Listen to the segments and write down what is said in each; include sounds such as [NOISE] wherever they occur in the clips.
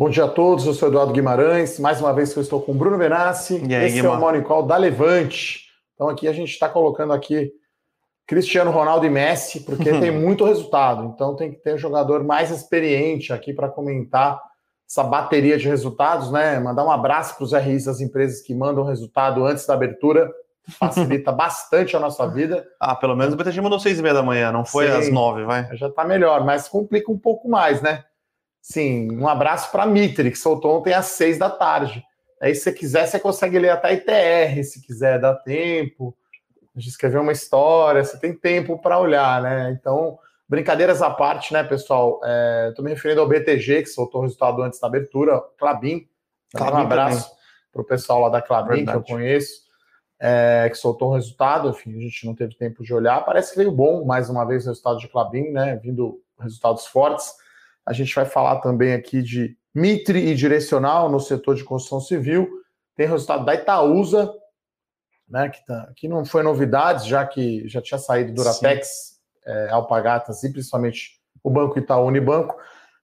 Bom dia a todos, eu sou Eduardo Guimarães. Mais uma vez eu estou com o Bruno Benassi. E aí, Esse é o Morning Call da Levante. Então aqui a gente está colocando aqui Cristiano Ronaldo e Messi, porque tem [LAUGHS] muito resultado. Então tem que ter um jogador mais experiente aqui para comentar essa bateria de resultados, né? Mandar um abraço para os RIs das empresas que mandam resultado antes da abertura. Facilita [LAUGHS] bastante a nossa vida. Ah, pelo menos o BTG mandou seis e meia da manhã, não foi Sim. às nove, vai. Já está melhor, mas complica um pouco mais, né? Sim, um abraço para Mitri, que soltou ontem às seis da tarde. Aí, se você quiser, você consegue ler até ITR, se quiser, dá tempo de escrever uma história, você tem tempo para olhar, né? Então, brincadeiras à parte, né, pessoal? Estou me referindo ao BTG, que soltou o resultado antes da abertura, Clabin. Clabin um abraço para o pessoal lá da Clabin, que eu Verdade. conheço, é, que soltou o resultado. Enfim, a gente não teve tempo de olhar. Parece que veio bom, mais uma vez, o resultado de Clabin, né? Vindo resultados fortes. A gente vai falar também aqui de Mitre e Direcional no setor de construção civil. Tem resultado da Itaúsa, né, que, tá, que não foi novidades, já que já tinha saído Duratex, é, Alpagatas e principalmente o Banco Itaú Unibanco.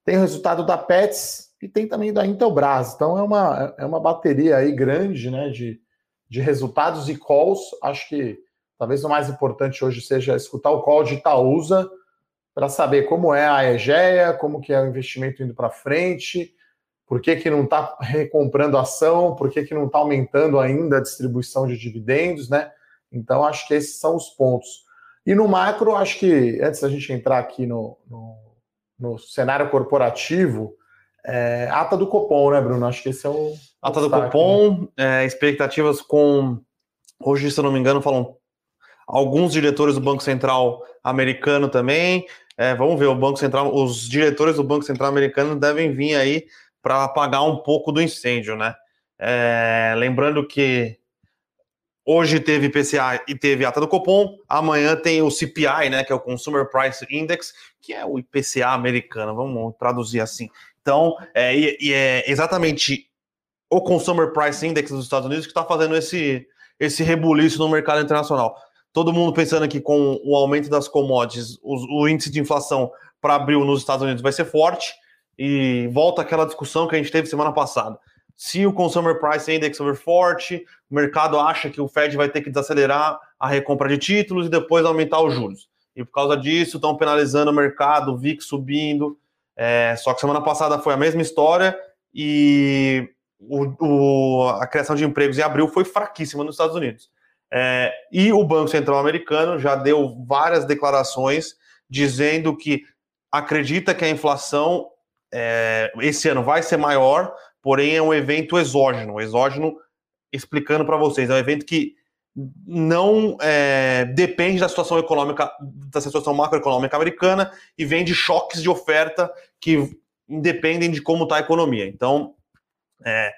Tem resultado da Pets e tem também da Intelbras. Então é uma, é uma bateria aí grande né, de, de resultados e calls. Acho que talvez o mais importante hoje seja escutar o call de Itaúsa para saber como é a Egea, como que é o investimento indo para frente, por que, que não está recomprando ação, por que, que não está aumentando ainda a distribuição de dividendos, né? Então, acho que esses são os pontos. E no macro, acho que, antes da gente entrar aqui no, no, no cenário corporativo, é, ata do Copom, né, Bruno? Acho que esse é o. Ata do destaque, né? Copom, é, expectativas com. Hoje, se eu não me engano, falam alguns diretores do Banco Central americano também. É, vamos ver, o Banco Central, os diretores do Banco Central americano devem vir aí para apagar um pouco do incêndio, né? É, lembrando que hoje teve IPCA e teve ata do Copom, amanhã tem o CPI, né, que é o Consumer Price Index, que é o IPCA americano, vamos traduzir assim. Então, é, e, e é exatamente o Consumer Price Index dos Estados Unidos que está fazendo esse, esse rebuliço no mercado internacional. Todo mundo pensando que com o aumento das commodities, o, o índice de inflação para abril nos Estados Unidos vai ser forte, e volta aquela discussão que a gente teve semana passada. Se o Consumer Price Index for forte, o mercado acha que o Fed vai ter que desacelerar a recompra de títulos e depois aumentar os juros. E por causa disso, estão penalizando o mercado, o VIX subindo. É, só que semana passada foi a mesma história e o, o, a criação de empregos em abril foi fraquíssima nos Estados Unidos. É, e o Banco Central americano já deu várias declarações dizendo que acredita que a inflação é, esse ano vai ser maior, porém é um evento exógeno. Exógeno, explicando para vocês, é um evento que não é, depende da situação econômica, da situação macroeconômica americana e vem de choques de oferta que independem de como está a economia. Então, é,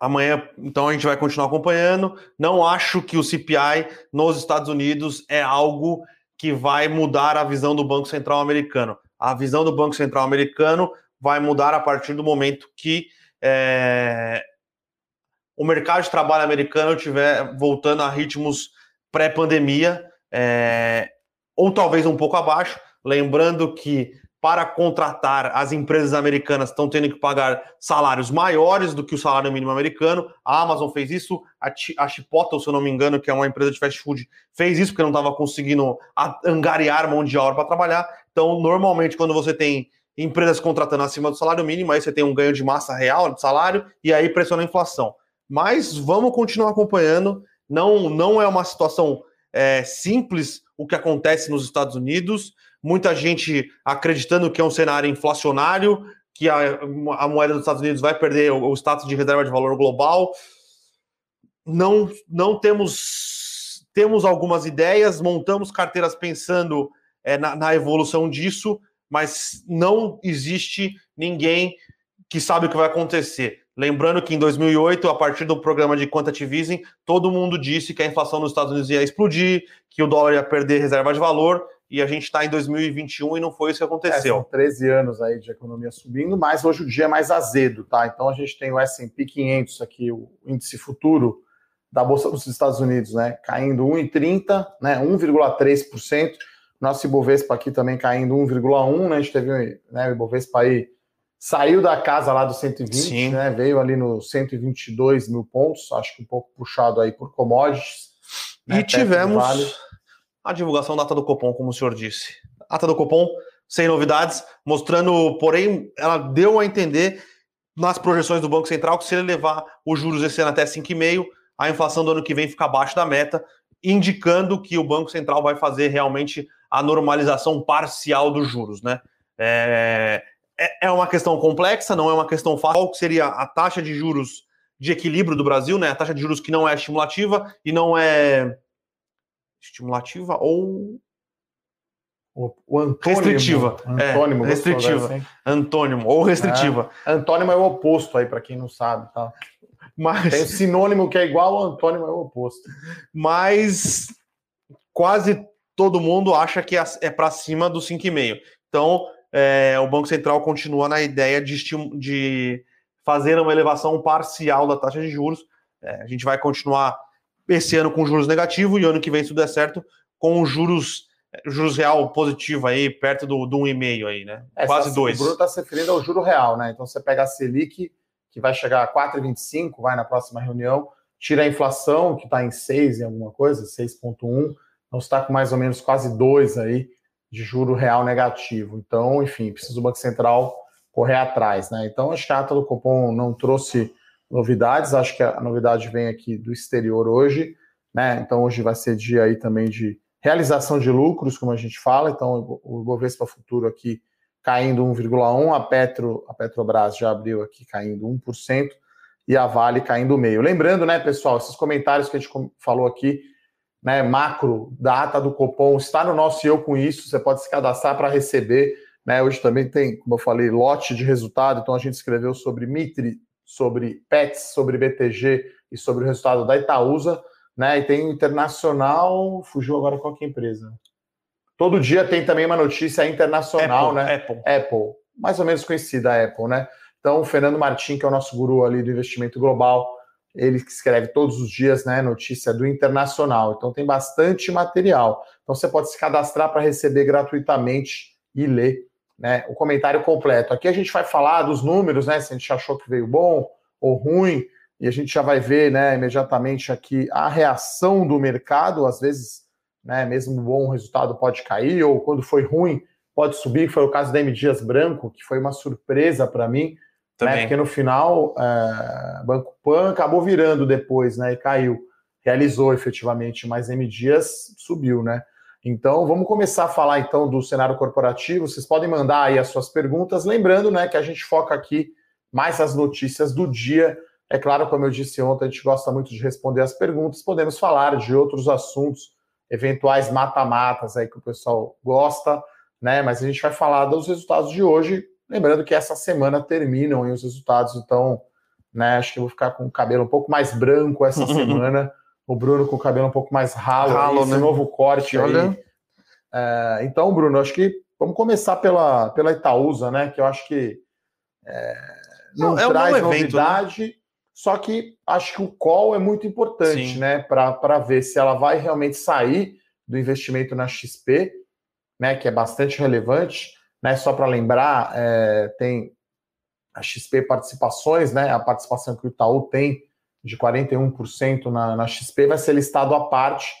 amanhã, então a gente vai continuar acompanhando. Não acho que o CPI nos Estados Unidos é algo que vai mudar a visão do Banco Central americano. A visão do Banco Central americano vai mudar a partir do momento que é, o mercado de trabalho americano estiver voltando a ritmos pré-pandemia, é, ou talvez um pouco abaixo. Lembrando que para contratar, as empresas americanas estão tendo que pagar salários maiores do que o salário mínimo americano. A Amazon fez isso, a, Chi- a Chipotle, se eu não me engano, que é uma empresa de fast food, fez isso porque não estava conseguindo angariar mão de obra para trabalhar. Então, normalmente, quando você tem empresas contratando acima do salário mínimo, aí você tem um ganho de massa real de salário e aí pressiona a inflação. Mas vamos continuar acompanhando. Não, não é uma situação é, simples o que acontece nos Estados Unidos. Muita gente acreditando que é um cenário inflacionário, que a, a moeda dos Estados Unidos vai perder o, o status de reserva de valor global. Não, não temos temos algumas ideias, montamos carteiras pensando é, na, na evolução disso, mas não existe ninguém que sabe o que vai acontecer. Lembrando que em 2008, a partir do programa de quantitative easing, todo mundo disse que a inflação nos Estados Unidos ia explodir, que o dólar ia perder reserva de valor, e a gente está em 2021 e não foi isso que É, aconteceu. são 13 anos aí de economia subindo, mas hoje o dia é mais azedo, tá? Então a gente tem o S&P 500 aqui, o índice futuro da Bolsa dos Estados Unidos, né? Caindo 1,30, né? 1,3%. Nosso Ibovespa aqui também caindo 1,1, né? A gente teve né, o Ibovespa aí saiu da casa lá do 120, Sim. né? Veio ali no 122 mil pontos, acho que um pouco puxado aí por commodities. Né? E tivemos vale. A divulgação da ata do Copom, como o senhor disse. Ata do Copom, sem novidades, mostrando, porém, ela deu a entender nas projeções do Banco Central que se ele levar os juros esse ano até 5,5, a inflação do ano que vem fica abaixo da meta, indicando que o Banco Central vai fazer realmente a normalização parcial dos juros, né? É, é, é uma questão complexa, não é uma questão fácil. Qual seria a taxa de juros de equilíbrio do Brasil, né? A taxa de juros que não é estimulativa e não é estimulativa ou o, o antônimo, restritiva. Antônimo, é, restritiva. Assim. Antônimo ou restritiva. É, antônimo é o oposto aí para quem não sabe, tá? Mas tem o sinônimo que é igual antônimo é o oposto. Mas quase todo mundo acha que é, é para cima do 5,5. Então, é, o Banco Central continua na ideia de, de fazer uma elevação parcial da taxa de juros. É, a gente vai continuar esse ano com juros negativos e ano que vem, se tudo der certo, com juros juros real positivo aí, perto do, do 1,5 aí, né? É, Quase 2. O Bruno está se referindo ao juro real, né? Então você pega a Selic, que vai chegar a 4,25, vai na próxima reunião, tira a inflação, que está em 6 em alguma coisa, 6,1, então está com mais ou menos quase 2 aí de juro real negativo. Então, enfim, precisa o Banco Central correr atrás, né? Então, acho que a ata do Copom não trouxe novidades, acho que a novidade vem aqui do exterior hoje, né? Então, hoje vai ser dia aí também de realização de lucros, como a gente fala, então o Bovespa Futuro aqui caindo 1,1, a Petro, a Petrobras já abriu aqui caindo 1% e a Vale caindo meio. Lembrando, né, pessoal, esses comentários que a gente falou aqui né, macro, data do Copom, está no nosso Eu Com Isso, você pode se cadastrar para receber. Né, hoje também tem, como eu falei, lote de resultado, então a gente escreveu sobre Mitre, sobre PETS, sobre BTG e sobre o resultado da Itaúsa, né, e tem o Internacional, fugiu agora qual que é a empresa? Todo dia tem também uma notícia internacional, Apple, né? Apple. Apple, mais ou menos conhecida a Apple, né? Então, o Fernando Martin, que é o nosso guru ali do investimento global, ele escreve todos os dias, né, notícia do Internacional. Então tem bastante material. Então você pode se cadastrar para receber gratuitamente e ler, né, o comentário completo. Aqui a gente vai falar dos números, né, se a gente achou que veio bom ou ruim, e a gente já vai ver, né, imediatamente aqui a reação do mercado, às vezes, né, mesmo bom resultado pode cair ou quando foi ruim pode subir, foi o caso da M Dias Branco, que foi uma surpresa para mim né? Porque no final, é, Banco Pan acabou virando depois, né? E caiu. Realizou efetivamente, mas M Dias subiu, né? Então, vamos começar a falar então do cenário corporativo. Vocês podem mandar aí as suas perguntas, lembrando, né, que a gente foca aqui mais as notícias do dia. É claro, como eu disse ontem, a gente gosta muito de responder as perguntas. Podemos falar de outros assuntos, eventuais mata-matas aí que o pessoal gosta, né? Mas a gente vai falar dos resultados de hoje, Lembrando que essa semana terminam os resultados, então, né, acho que eu vou ficar com o cabelo um pouco mais branco essa [LAUGHS] semana. O Bruno com o cabelo um pouco mais ralo, ralo esse né? novo corte Olha. É, então, Bruno, acho que vamos começar pela, pela Itaúsa, né? Que eu acho que é, não, não, traz é um novidade, evento, né? só que acho que o call é muito importante, Sim. né? Para ver se ela vai realmente sair do investimento na XP, né? Que é bastante relevante. Né, só para lembrar, é, tem a XP Participações, né, a participação que o Itaú tem de 41% na, na XP vai ser listado à parte,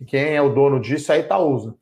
e quem é o dono disso é a Itaúsa.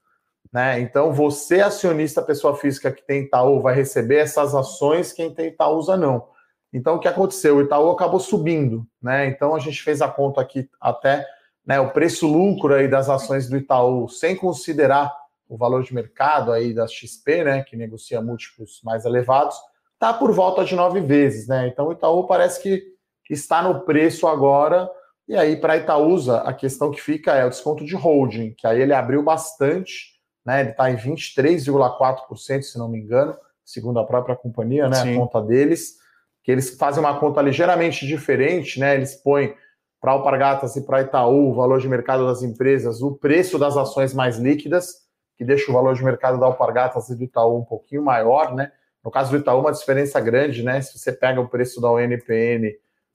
Né? Então, você, acionista, pessoa física que tem Itaú, vai receber essas ações, quem tem Itaúsa não. Então, o que aconteceu? O Itaú acabou subindo, né? Então, a gente fez a conta aqui até né, o preço-lucro aí das ações do Itaú, sem considerar o valor de mercado aí da XP, né, que negocia múltiplos mais elevados, está por volta de nove vezes, né? Então o Itaú parece que está no preço agora. E aí, para Itaúsa, a questão que fica é o desconto de holding, que aí ele abriu bastante, né? Ele está em 23,4%, se não me engano, segundo a própria companhia, né? Sim. A conta deles, que eles fazem uma conta ligeiramente diferente, né? Eles põem para Alpargatas e para Itaú o valor de mercado das empresas, o preço das ações mais líquidas que deixa o valor de mercado da Alpargatas e do Itaú um pouquinho maior, né? No caso do Itaú, uma diferença grande, né? Se você pega o preço da ONPN,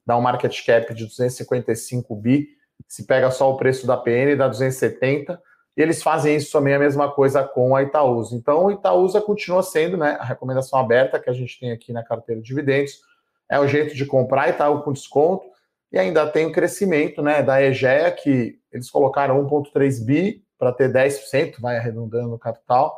dá um market cap de 255 bi, se pega só o preço da PN, dá 270, e eles fazem isso também a mesma coisa com a Itaúsa. Então, o Itaúsa continua sendo né, a recomendação aberta que a gente tem aqui na carteira de dividendos. É o jeito de comprar Itaú com desconto. E ainda tem o crescimento né, da EGEA, que eles colocaram 1,3 bi para ter 10%, vai arredondando o capital,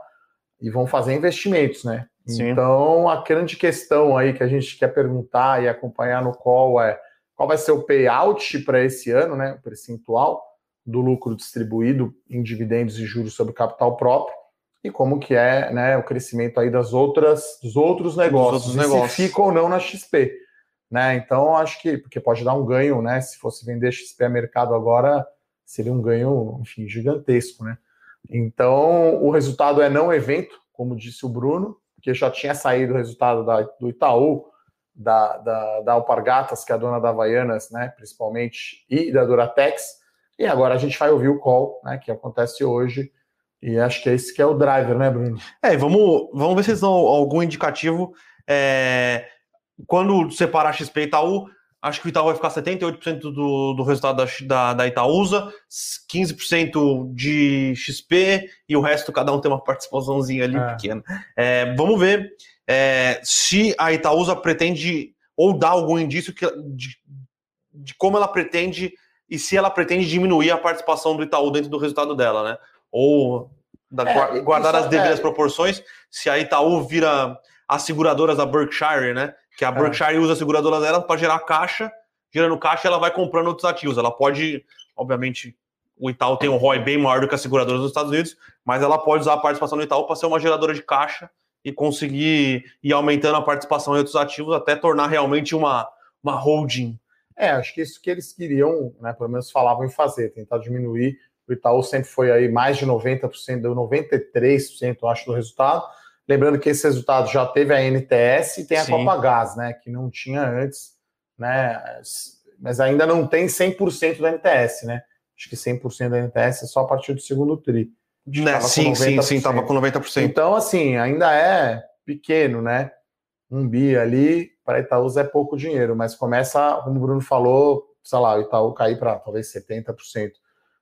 e vão fazer investimentos, né? Sim. Então, a grande questão aí que a gente quer perguntar e acompanhar no call é qual vai ser o payout para esse ano, né? O percentual do lucro distribuído em dividendos e juros sobre capital próprio e como que é né, o crescimento aí das outras, dos outros negócios, dos outros negócios. se fica ou não na XP. Né? Então, acho que, porque pode dar um ganho, né? Se fosse vender XP a mercado agora, seria um ganho, enfim, gigantesco, né? Então, o resultado é não evento, como disse o Bruno, porque já tinha saído o resultado da, do Itaú, da, da, da Alpargatas, que é a dona da Havaianas, né, principalmente, e da Duratex, e agora a gente vai ouvir o call, né, que acontece hoje. E acho que é esse que é o driver, né, Bruno? É, vamos, vamos ver se eles dão algum indicativo. É, quando separar XP e Itaú, acho que o Itaú vai ficar 78% do, do resultado da, da, da Itaúsa, 15% de XP e o resto cada um tem uma participaçãozinha ali é. pequena. É, vamos ver é, se a Itaúsa pretende ou dá algum indício que, de, de como ela pretende e se ela pretende diminuir a participação do Itaú dentro do resultado dela, né? Ou da, é, guardar as devidas é... proporções, se a Itaú vira as seguradoras da Berkshire, né? Que a é. Berkshire usa a seguradora dela para gerar caixa, gerando caixa ela vai comprando outros ativos. Ela pode, obviamente, o Itaú tem um ROI bem maior do que as seguradoras dos Estados Unidos, mas ela pode usar a participação do Itaú para ser uma geradora de caixa e conseguir ir aumentando a participação em outros ativos até tornar realmente uma, uma holding é, acho que isso que eles queriam, né, pelo menos falavam em fazer, tentar diminuir. O Itaú sempre foi aí mais de 90%, deu 93%, acho, do resultado. Lembrando que esse resultado já teve a NTS e tem a Sim. Copa Gás, né, que não tinha antes, né, mas ainda não tem 100% da NTS, né? Acho que 100% da NTS é só a partir do segundo tri. Né, sim, sim, sim, estava com 90%. Então, assim, ainda é pequeno, né? Um bi ali, para Itaúsa é pouco dinheiro, mas começa, como o Bruno falou, sei lá, o Itaú cair para talvez 70%.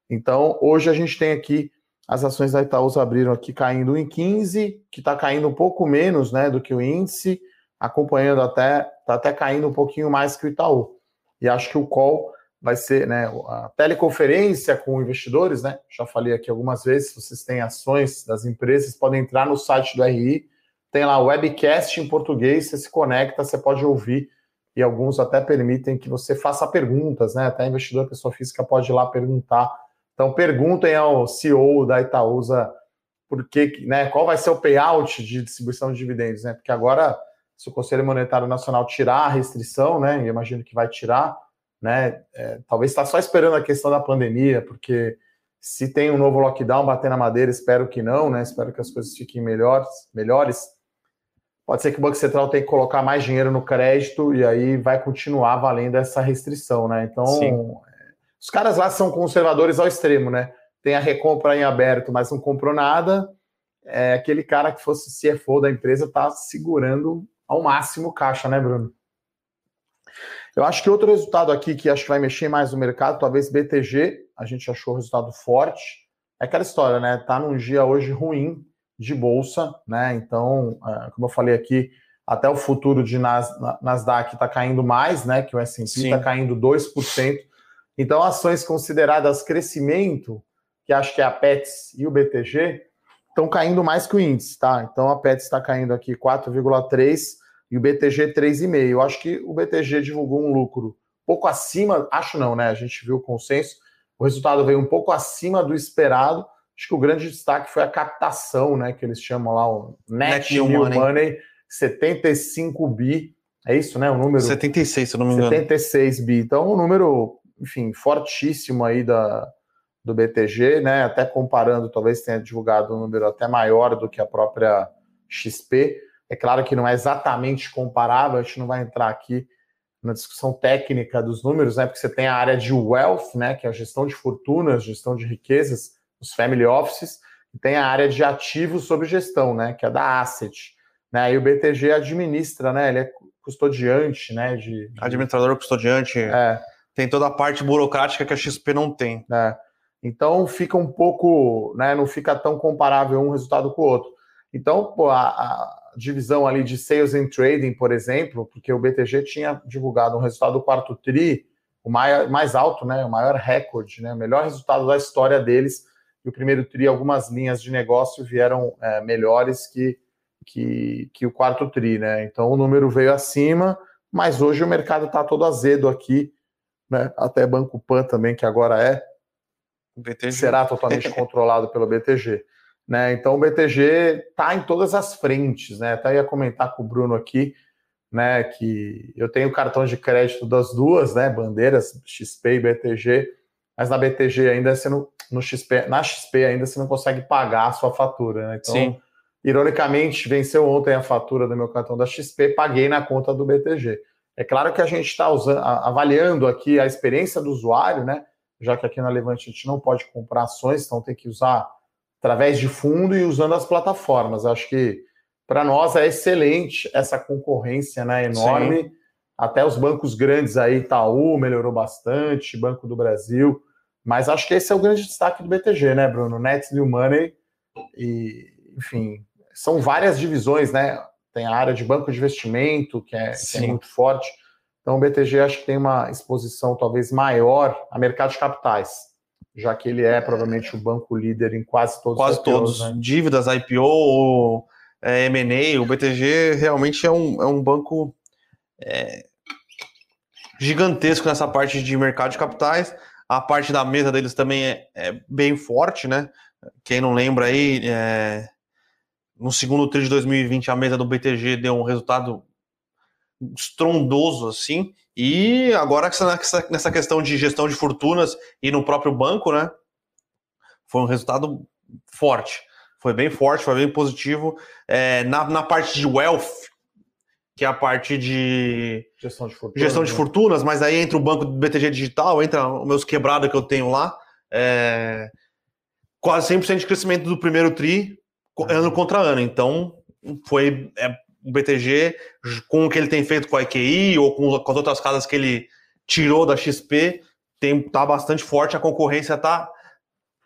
Então, hoje a gente tem aqui as ações da Itaúsa abriram aqui caindo em 15, que está caindo um pouco menos, né, do que o índice, acompanhando até, está até caindo um pouquinho mais que o Itaú. E acho que o call vai ser, né, a teleconferência com investidores, né? Já falei aqui algumas vezes, se vocês têm ações das empresas, podem entrar no site do RI tem lá webcast em português, você se conecta, você pode ouvir, e alguns até permitem que você faça perguntas, né? Até investidor, pessoa física, pode ir lá perguntar. Então, perguntem ao CEO da Itaúsa por que, né, qual vai ser o payout de distribuição de dividendos, né? Porque agora, se o Conselho Monetário Nacional tirar a restrição, né? Imagino que vai tirar, né? É, talvez está só esperando a questão da pandemia, porque se tem um novo lockdown, bater na madeira, espero que não, né? Espero que as coisas fiquem melhores, melhores pode ser que o Banco Central tenha que colocar mais dinheiro no crédito e aí vai continuar valendo essa restrição, né? Então, Sim. Os caras lá são conservadores ao extremo, né? Tem a recompra em aberto, mas não comprou nada. É aquele cara que fosse CFO da empresa tá segurando ao máximo caixa, né, Bruno? Eu acho que outro resultado aqui que acho que vai mexer mais no mercado, talvez BTG, a gente achou o resultado forte. É aquela história, né? Tá num dia hoje ruim de bolsa, né? Então, é, como eu falei aqui, até o futuro de Nas, Nasdaq está caindo mais, né? Que o S&P está caindo 2%. Então, ações consideradas crescimento, que acho que é a Pets e o BTG, estão caindo mais que o índice, tá? Então, a Pets está caindo aqui 4,3% e o BTG 3,5%. Eu acho que o BTG divulgou um lucro pouco acima, acho não, né? A gente viu o consenso, o resultado veio um pouco acima do esperado, Acho que o grande destaque foi a captação, né? Que eles chamam lá o Net, Net New, Money. Money, 75 bi. É isso, né? O número. 76, se eu não me engano. 76 bi. Então, um número, enfim, fortíssimo aí da, do BTG, né? Até comparando, talvez tenha divulgado um número até maior do que a própria XP. É claro que não é exatamente comparável, a gente não vai entrar aqui na discussão técnica dos números, né? Porque você tem a área de wealth, né? Que é a gestão de fortunas, gestão de riquezas os family offices, e tem a área de ativos sob gestão, né, que é da asset. Né, e o BTG administra, né, ele é custodiante, né, de... Administrador custodiante, é. Tem toda a parte burocrática que a XP não tem. É. Então fica um pouco, né, não fica tão comparável um resultado com o outro. Então, pô, a, a, divisão ali de sales and trading, por exemplo, porque o BTG tinha divulgado um resultado do quarto tri, o mais, mais alto, né, o maior recorde, né, o melhor resultado da história deles. E o primeiro tri, algumas linhas de negócio vieram é, melhores que, que, que o quarto tri, né? Então o número veio acima, mas hoje o mercado está todo azedo aqui, né? Até Banco Pan também, que agora é, BTG. será totalmente [LAUGHS] controlado pelo BTG. Né? Então o BTG está em todas as frentes, né? Até ia comentar com o Bruno aqui, né? Que eu tenho cartão de crédito das duas, né? Bandeiras XP e BTG, mas na BTG ainda você não, no XP, na XP ainda você não consegue pagar a sua fatura, né? Então, Sim. ironicamente, venceu ontem a fatura do meu cartão da XP, paguei na conta do BTG. É claro que a gente está avaliando aqui a experiência do usuário, né? Já que aqui na Levante a gente não pode comprar ações, então tem que usar através de fundo e usando as plataformas. Acho que para nós é excelente essa concorrência né, enorme. Sim. Até os bancos grandes aí, Itaú melhorou bastante, Banco do Brasil. Mas acho que esse é o grande destaque do BTG, né, Bruno? Nets New Money e, enfim, são várias divisões, né? Tem a área de banco de investimento, que é, que é muito forte. Então, o BTG acho que tem uma exposição talvez maior a mercado de capitais já que ele é provavelmente o banco líder em quase todos quase os Quase todos. Né? Dívidas, IPO, é, M&A, o BTG realmente é um, é um banco é, gigantesco nessa parte de mercado de capitais. A parte da mesa deles também é, é bem forte, né? Quem não lembra aí, é, no segundo tri de 2020, a mesa do BTG deu um resultado estrondoso assim. E agora nessa, nessa questão de gestão de fortunas e no próprio banco, né? Foi um resultado forte. Foi bem forte, foi bem positivo. É, na, na parte de wealth, que é a parte de gestão de fortunas, gestão de né? fortunas mas aí entra o banco do BTG Digital, entra os meus quebrados que eu tenho lá. É, quase 100% de crescimento do primeiro TRI, ano contra ano. Então, foi é, o BTG, com o que ele tem feito com a IQI ou com, com as outras casas que ele tirou da XP, tem, tá bastante forte, a concorrência tá,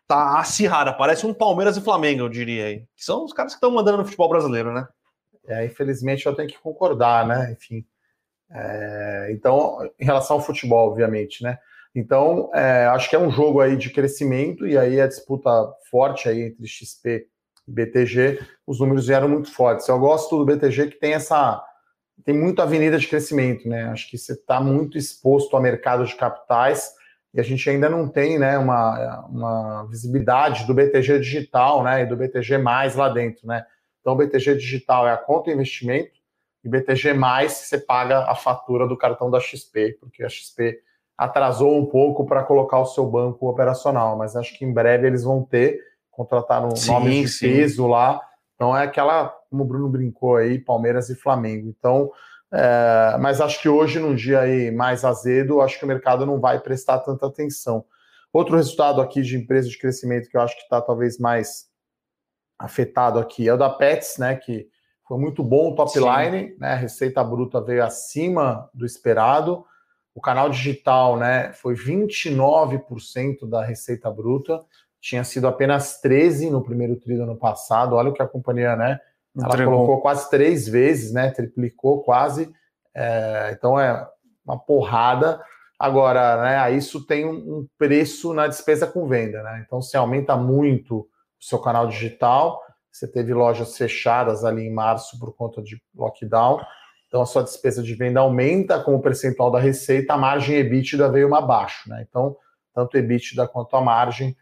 tá acirrada. Parece um Palmeiras e Flamengo, eu diria aí. Que são os caras que estão mandando no futebol brasileiro, né? É, infelizmente eu tenho que concordar, né? Enfim. É, então, em relação ao futebol, obviamente, né? Então, é, acho que é um jogo aí de crescimento e aí a disputa forte aí entre XP BTG, os números vieram muito fortes. Eu gosto do BTG que tem essa tem muita avenida de crescimento, né? Acho que você está muito exposto ao mercado de capitais e a gente ainda não tem, né, uma, uma visibilidade do BTG digital, né, e do BTG mais lá dentro, né? Então, o BTG digital é a conta investimento e BTG mais você paga a fatura do cartão da XP, porque a XP atrasou um pouco para colocar o seu banco operacional, mas acho que em breve eles vão ter contratar no sim, nome de sim. peso lá. Então é aquela, como o Bruno brincou aí, Palmeiras e Flamengo. Então, é, mas acho que hoje, num dia aí mais azedo, acho que o mercado não vai prestar tanta atenção. Outro resultado aqui de empresa de crescimento que eu acho que está talvez mais afetado aqui é o da Pets, né? Que foi muito bom o top Sim. line, né? A receita bruta veio acima do esperado. O canal digital, né, foi 29% da receita bruta tinha sido apenas 13 no primeiro tri do ano passado. Olha o que a companhia, né? Ela Entregou. colocou quase três vezes, né? Triplicou quase. É, então é uma porrada. Agora, né? Isso tem um preço na despesa com venda, né? Então, se aumenta muito o seu canal digital, você teve lojas fechadas ali em março por conta de lockdown. Então, a sua despesa de venda aumenta com o percentual da receita, a margem EBITDA veio uma abaixo, né? Então, tanto EBITDA quanto a margem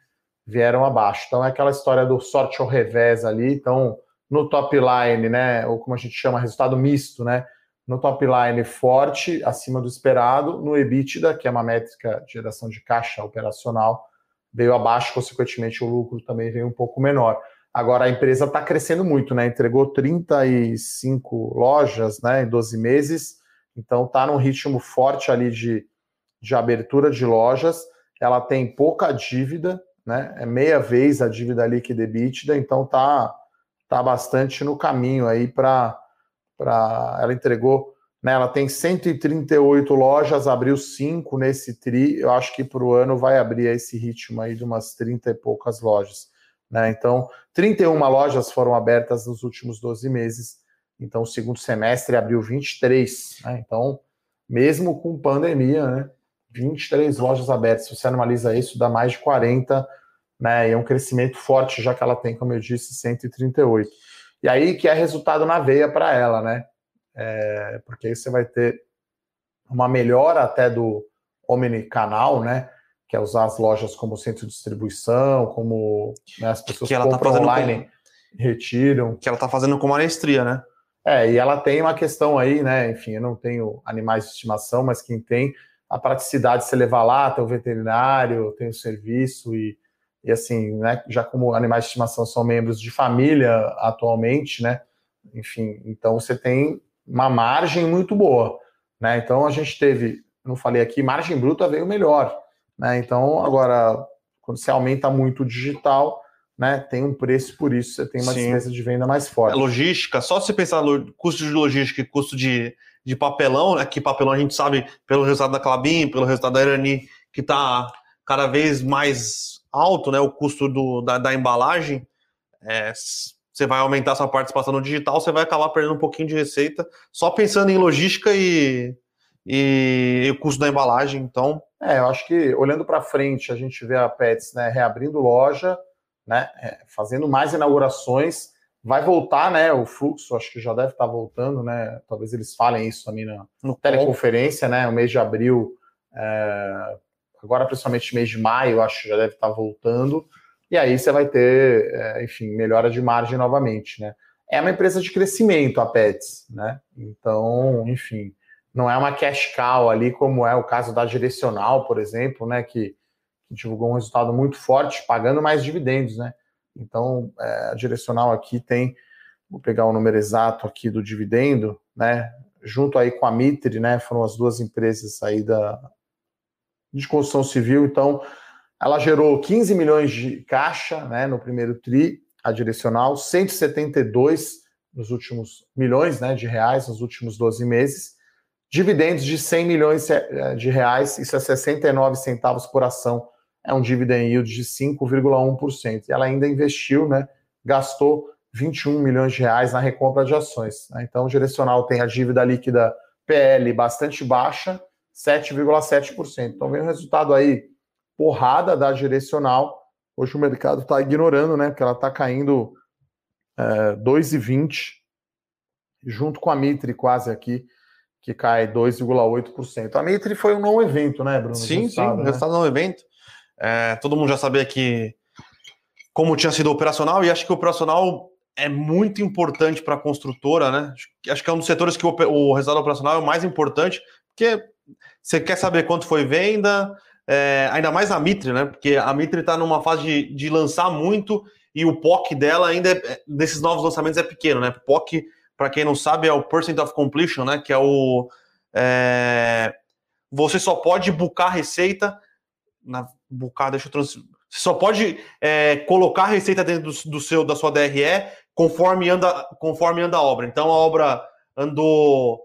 vieram abaixo. Então é aquela história do sorte ao revés ali. Então, no top line, né, ou como a gente chama, resultado misto, né? No top line forte, acima do esperado, no EBITDA, que é uma métrica de geração de caixa operacional, veio abaixo, consequentemente o lucro também veio um pouco menor. Agora a empresa está crescendo muito, né? Entregou 35 lojas né, em 12 meses, então está num ritmo forte ali de, de abertura de lojas. Ela tem pouca dívida, né? É meia vez a dívida líquida EBITDA, então tá tá bastante no caminho aí para para ela entregou Né, ela tem 138 lojas, abriu 5 nesse TRI. Eu acho que para o ano vai abrir esse ritmo aí de umas 30 e poucas lojas. Né? Então, 31 lojas foram abertas nos últimos 12 meses. Então, o segundo semestre abriu 23. Né? Então, mesmo com pandemia, né? 23 lojas abertas. Se você analisa isso, dá mais de 40, né? E é um crescimento forte, já que ela tem, como eu disse, 138. E aí que é resultado na veia para ela, né? É, porque aí você vai ter uma melhora até do omnicanal, né? Que é usar as lojas como centro de distribuição, como né, as pessoas que ela tá compram tá online, com... retiram. Que ela está fazendo com maestria, né? É, e ela tem uma questão aí, né? Enfim, eu não tenho animais de estimação, mas quem tem a praticidade de você levar lá, tem o veterinário, tem o serviço e, e assim, né? Já como animais de estimação são membros de família atualmente, né? Enfim, então você tem uma margem muito boa, né? Então a gente teve, não falei aqui, margem bruta veio melhor, né? Então agora quando você aumenta muito o digital, né, tem um preço por isso, você tem uma Sim. despesa de venda mais forte. É logística, só se pensar no custo de logística e custo de, de papelão, né, que papelão a gente sabe pelo resultado da Clabin, pelo resultado da Irani, que está cada vez mais alto, né, o custo do, da, da embalagem, é, você vai aumentar sua participação no digital, você vai acabar perdendo um pouquinho de receita, só pensando em logística e, e, e o custo da embalagem, então... É, eu acho que olhando para frente, a gente vê a Pets né, reabrindo loja, né, é, fazendo mais inaugurações. Vai voltar, né? O fluxo, acho que já deve estar voltando, né? Talvez eles falem isso também na no teleconferência, né? O mês de abril, é, agora principalmente mês de maio, acho que já deve estar voltando. E aí você vai ter, é, enfim, melhora de margem novamente, né? É uma empresa de crescimento, a Pets, né? Então, enfim, não é uma cash cow ali, como é o caso da Direcional, por exemplo, né? Que divulgou um resultado muito forte, pagando mais dividendos, né? Então, é, a direcional aqui tem, vou pegar o número exato aqui do dividendo, né? Junto aí com a Mitre, né? Foram as duas empresas aí da, de construção civil. Então, ela gerou 15 milhões de caixa, né? No primeiro tri, a direcional, 172 nos últimos milhões, né? De reais nos últimos 12 meses. Dividendos de 100 milhões é, de reais, isso é 69 centavos por ação é um dividend yield de 5,1%. E ela ainda investiu, né, gastou 21 milhões de reais na recompra de ações. Né? Então, o direcional tem a dívida líquida PL bastante baixa, 7,7%. Então, vem um resultado aí porrada da direcional. Hoje o mercado está ignorando, né? Porque ela está caindo é, 2,20%, junto com a Mitre quase aqui, que cai 2,8%. A Mitre foi um não evento, né, Bruno? Sim, sim, né? resultado não evento. É, todo mundo já sabia que como tinha sido operacional, e acho que o operacional é muito importante para a construtora, né? Acho que é um dos setores que o, o resultado operacional é o mais importante, porque você quer saber quanto foi venda, é, ainda mais a Mitre, né? Porque a Mitre está numa fase de, de, lançar muito e o POC dela ainda, é, desses novos lançamentos, é pequeno, né? POC, para quem não sabe, é o Percent of Completion, né? Que é o. É, você só pode buscar receita na bocado, deixa eu trans... Você só pode é, colocar a receita dentro do, do, seu da sua DRE conforme anda conforme anda a obra. Então a obra andou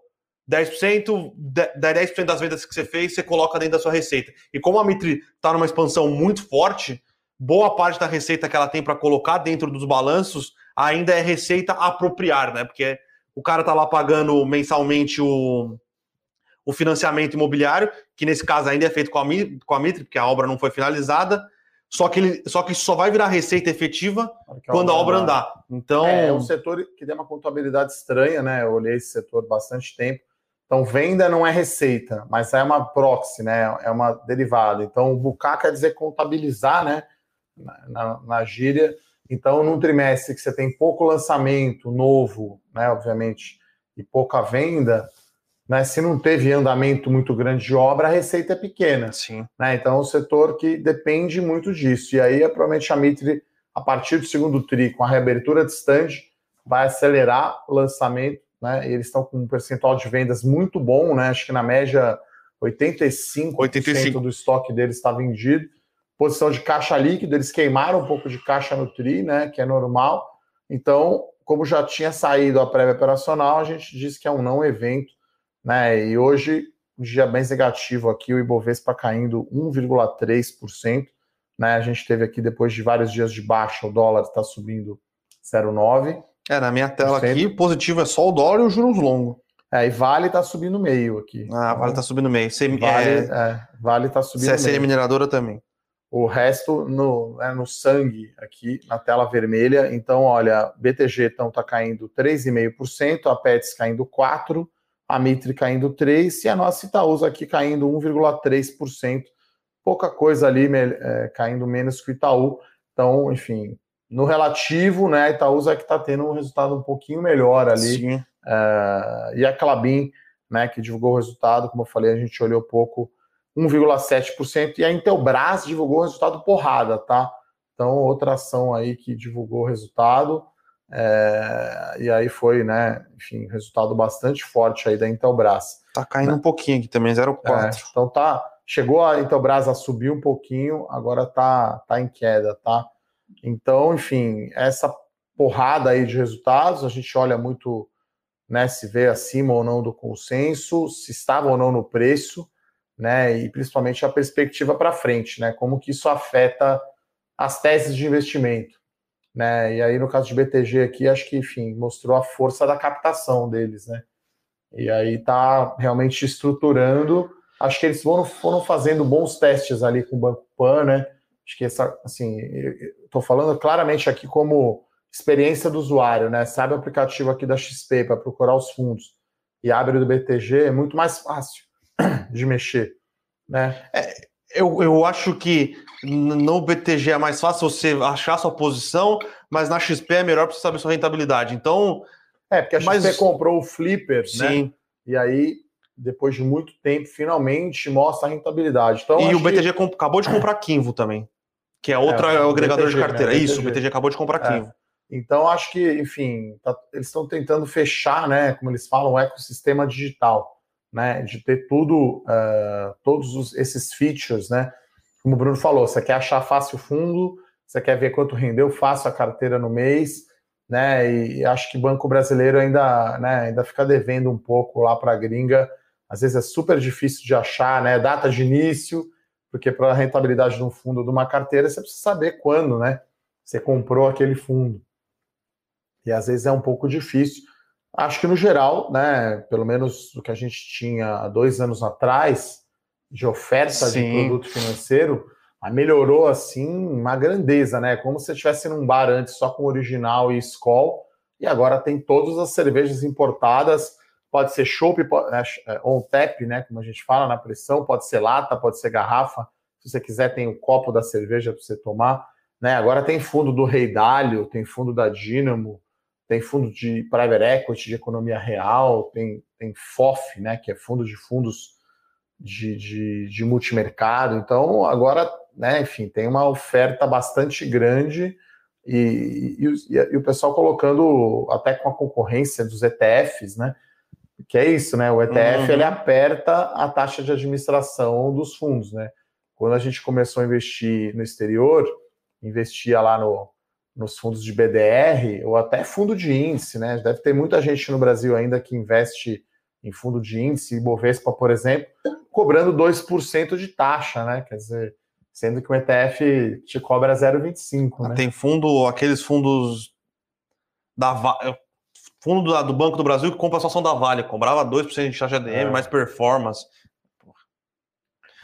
10%, 10% das vendas que você fez, você coloca dentro da sua receita. E como a Mitri está numa expansão muito forte, boa parte da receita que ela tem para colocar dentro dos balanços ainda é receita apropriar, né? Porque o cara tá lá pagando mensalmente o, o financiamento imobiliário, que nesse caso ainda é feito com a, com a Mitre, porque a obra não foi finalizada, só que, ele, só que isso só vai virar receita efetiva quando a obra andar. Então... É, é um setor que tem uma contabilidade estranha, né? Eu olhei esse setor bastante tempo. Então, venda não é receita, mas é uma proxy, né? É uma derivada. Então, bucar quer dizer contabilizar, né? Na, na, na gíria. Então, num trimestre que você tem pouco lançamento novo, né? Obviamente, e pouca venda, né, se não teve andamento muito grande de obra, a receita é pequena. Sim. Né, então, é um setor que depende muito disso. E aí, provavelmente, a Mitre, a partir do segundo TRI, com a reabertura de stand, vai acelerar o lançamento. Né, eles estão com um percentual de vendas muito bom, né, acho que na média 85%, 85. do estoque deles está vendido. Posição de caixa líquido, eles queimaram um pouco de caixa no TRI, né, que é normal. Então, como já tinha saído a prévia operacional, a gente disse que é um não evento né? E hoje, um dia bem negativo aqui, o Ibovespa caindo 1,3%. Né? A gente teve aqui, depois de vários dias de baixa, o dólar está subindo 0,9%. É, na minha tela aqui, positivo é só o dólar e os juros longos. É, e Vale está subindo meio aqui. Ah, Vale está subindo meio. C... Vale, é... É, vale tá subindo CSN meio. mineradora também. O resto no, é no sangue aqui, na tela vermelha. Então, olha, BTG então está caindo 3,5%, a Pets caindo 4%, a Mitre caindo 3% e a nossa Itaúsa aqui caindo 1,3%. Pouca coisa ali, é, caindo menos que o Itaú. Então, enfim, no relativo, né, a Itaúsa é que está tendo um resultado um pouquinho melhor ali. Sim. Uh, e a Clabin, né, que divulgou o resultado, como eu falei, a gente olhou pouco 1,7%, e a Intelbras divulgou o resultado porrada, tá? Então, outra ação aí que divulgou o resultado, é, e aí foi, né, enfim, resultado bastante forte aí da Intelbras. Tá caindo né? um pouquinho aqui também, 0,4. É, então tá, chegou a Intelbras a subir um pouquinho, agora tá, tá em queda, tá? Então, enfim, essa porrada aí de resultados, a gente olha muito, né, se vê acima ou não do consenso, se estava ou não no preço, né? E principalmente a perspectiva para frente, né? Como que isso afeta as teses de investimento, né? E aí no caso de BTG aqui, acho que enfim mostrou a força da captação deles, né? E aí tá realmente estruturando. Acho que eles foram, foram fazendo bons testes ali com o Banco Pan, né? Acho que essa, assim, estou falando claramente aqui como experiência do usuário, né? Sabe o aplicativo aqui da XP para procurar os fundos e abre do BTG, é muito mais fácil [CLEARS THROAT] de mexer, né? É, eu, eu acho que no BTG é mais fácil você achar sua posição, mas na XP é melhor para você saber sua rentabilidade. Então. É, porque a XP mas... comprou o Flipper, né? Sim. né? E aí, depois de muito tempo, finalmente mostra a rentabilidade. Então, e o BTG que... acabou de comprar Kinvo também, que é outro é, agregador BTG, de carteira. Né? Isso, o BTG acabou de comprar é. Kinvo. Então, acho que, enfim, tá, eles estão tentando fechar, né, como eles falam, o ecossistema digital né, de ter tudo, uh, todos os, esses features, né? Como o Bruno falou, você quer achar fácil o fundo, você quer ver quanto rendeu fácil a carteira no mês, né? E acho que Banco Brasileiro ainda, né, ainda fica devendo um pouco lá para a gringa. Às vezes é super difícil de achar, né? Data de início, porque para a rentabilidade de um fundo de uma carteira você precisa saber quando, né? Você comprou aquele fundo. E às vezes é um pouco difícil. Acho que no geral, né, pelo menos o que a gente tinha há dois anos atrás, de oferta Sim. de produto financeiro, melhorou assim uma grandeza, né? Como se estivesse num bar antes só com original e Skol, e agora tem todas as cervejas importadas, pode ser chopp, é, é, on tap, né? Como a gente fala na pressão, pode ser lata, pode ser garrafa. Se você quiser, tem o copo da cerveja para você tomar. Né? Agora tem fundo do Rei Dálio, tem fundo da Dynamo, tem fundo de private equity, de economia real, tem, tem FOF, né, que é fundo de fundos de, de, de multimercado. Então, agora, né, enfim, tem uma oferta bastante grande e, e, e, o pessoal colocando até com a concorrência dos ETFs, né? Que é isso, né? O ETF uhum. ele aperta a taxa de administração dos fundos, né? Quando a gente começou a investir no exterior, investia lá no nos fundos de BDR ou até fundo de índice, né? Deve ter muita gente no Brasil ainda que investe em fundo de índice, Bovespa, por exemplo, cobrando 2% de taxa, né? Quer dizer, sendo que o ETF te cobra 0,25. Né? Tem fundo, aqueles fundos da fundo do Banco do Brasil que compra a ação da Vale, cobrava 2% de taxa ADM, é. mais performance.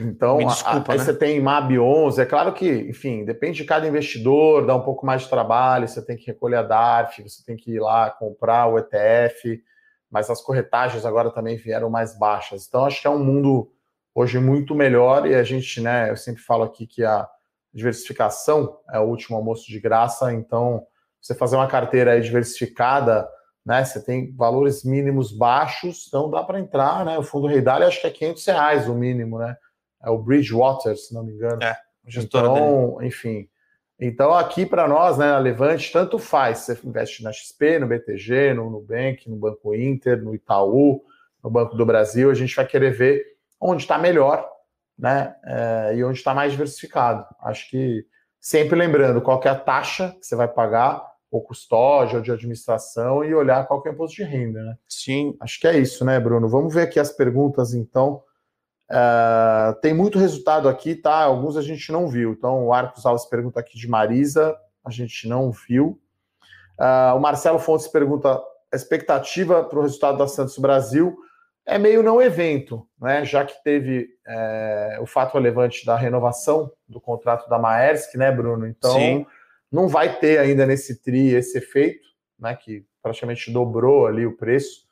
Então, desculpa, a, aí né? você tem MAB 11. É claro que, enfim, depende de cada investidor, dá um pouco mais de trabalho. Você tem que recolher a DARF, você tem que ir lá comprar o ETF, mas as corretagens agora também vieram mais baixas. Então, acho que é um mundo hoje muito melhor e a gente, né, eu sempre falo aqui que a diversificação é o último almoço de graça. Então, você fazer uma carteira aí diversificada, né, você tem valores mínimos baixos, então dá para entrar, né? O fundo Rei Dália acho que é 500 reais o mínimo, né? É o Bridgewater, se não me engano. É, então, dele. enfim. Então, aqui para nós, né, na Levante, tanto faz. Você investe na XP, no BTG, no Nubank, no Banco Inter, no Itaú, no Banco do Brasil, a gente vai querer ver onde está melhor, né? É, e onde está mais diversificado. Acho que sempre lembrando qual é a taxa que você vai pagar ou custódia, ou de administração, e olhar qual que é o imposto de renda, né? Sim. Acho que é isso, né, Bruno? Vamos ver aqui as perguntas, então. Uh, tem muito resultado aqui, tá? Alguns a gente não viu. Então, o Arcos Alves pergunta aqui de Marisa, a gente não viu. Uh, o Marcelo Fontes pergunta a expectativa para o resultado da Santos Brasil é meio não evento, né? Já que teve é, o fato relevante da renovação do contrato da Maersk, né, Bruno? Então, Sim. não vai ter ainda nesse tri esse efeito, né? Que praticamente dobrou ali o preço,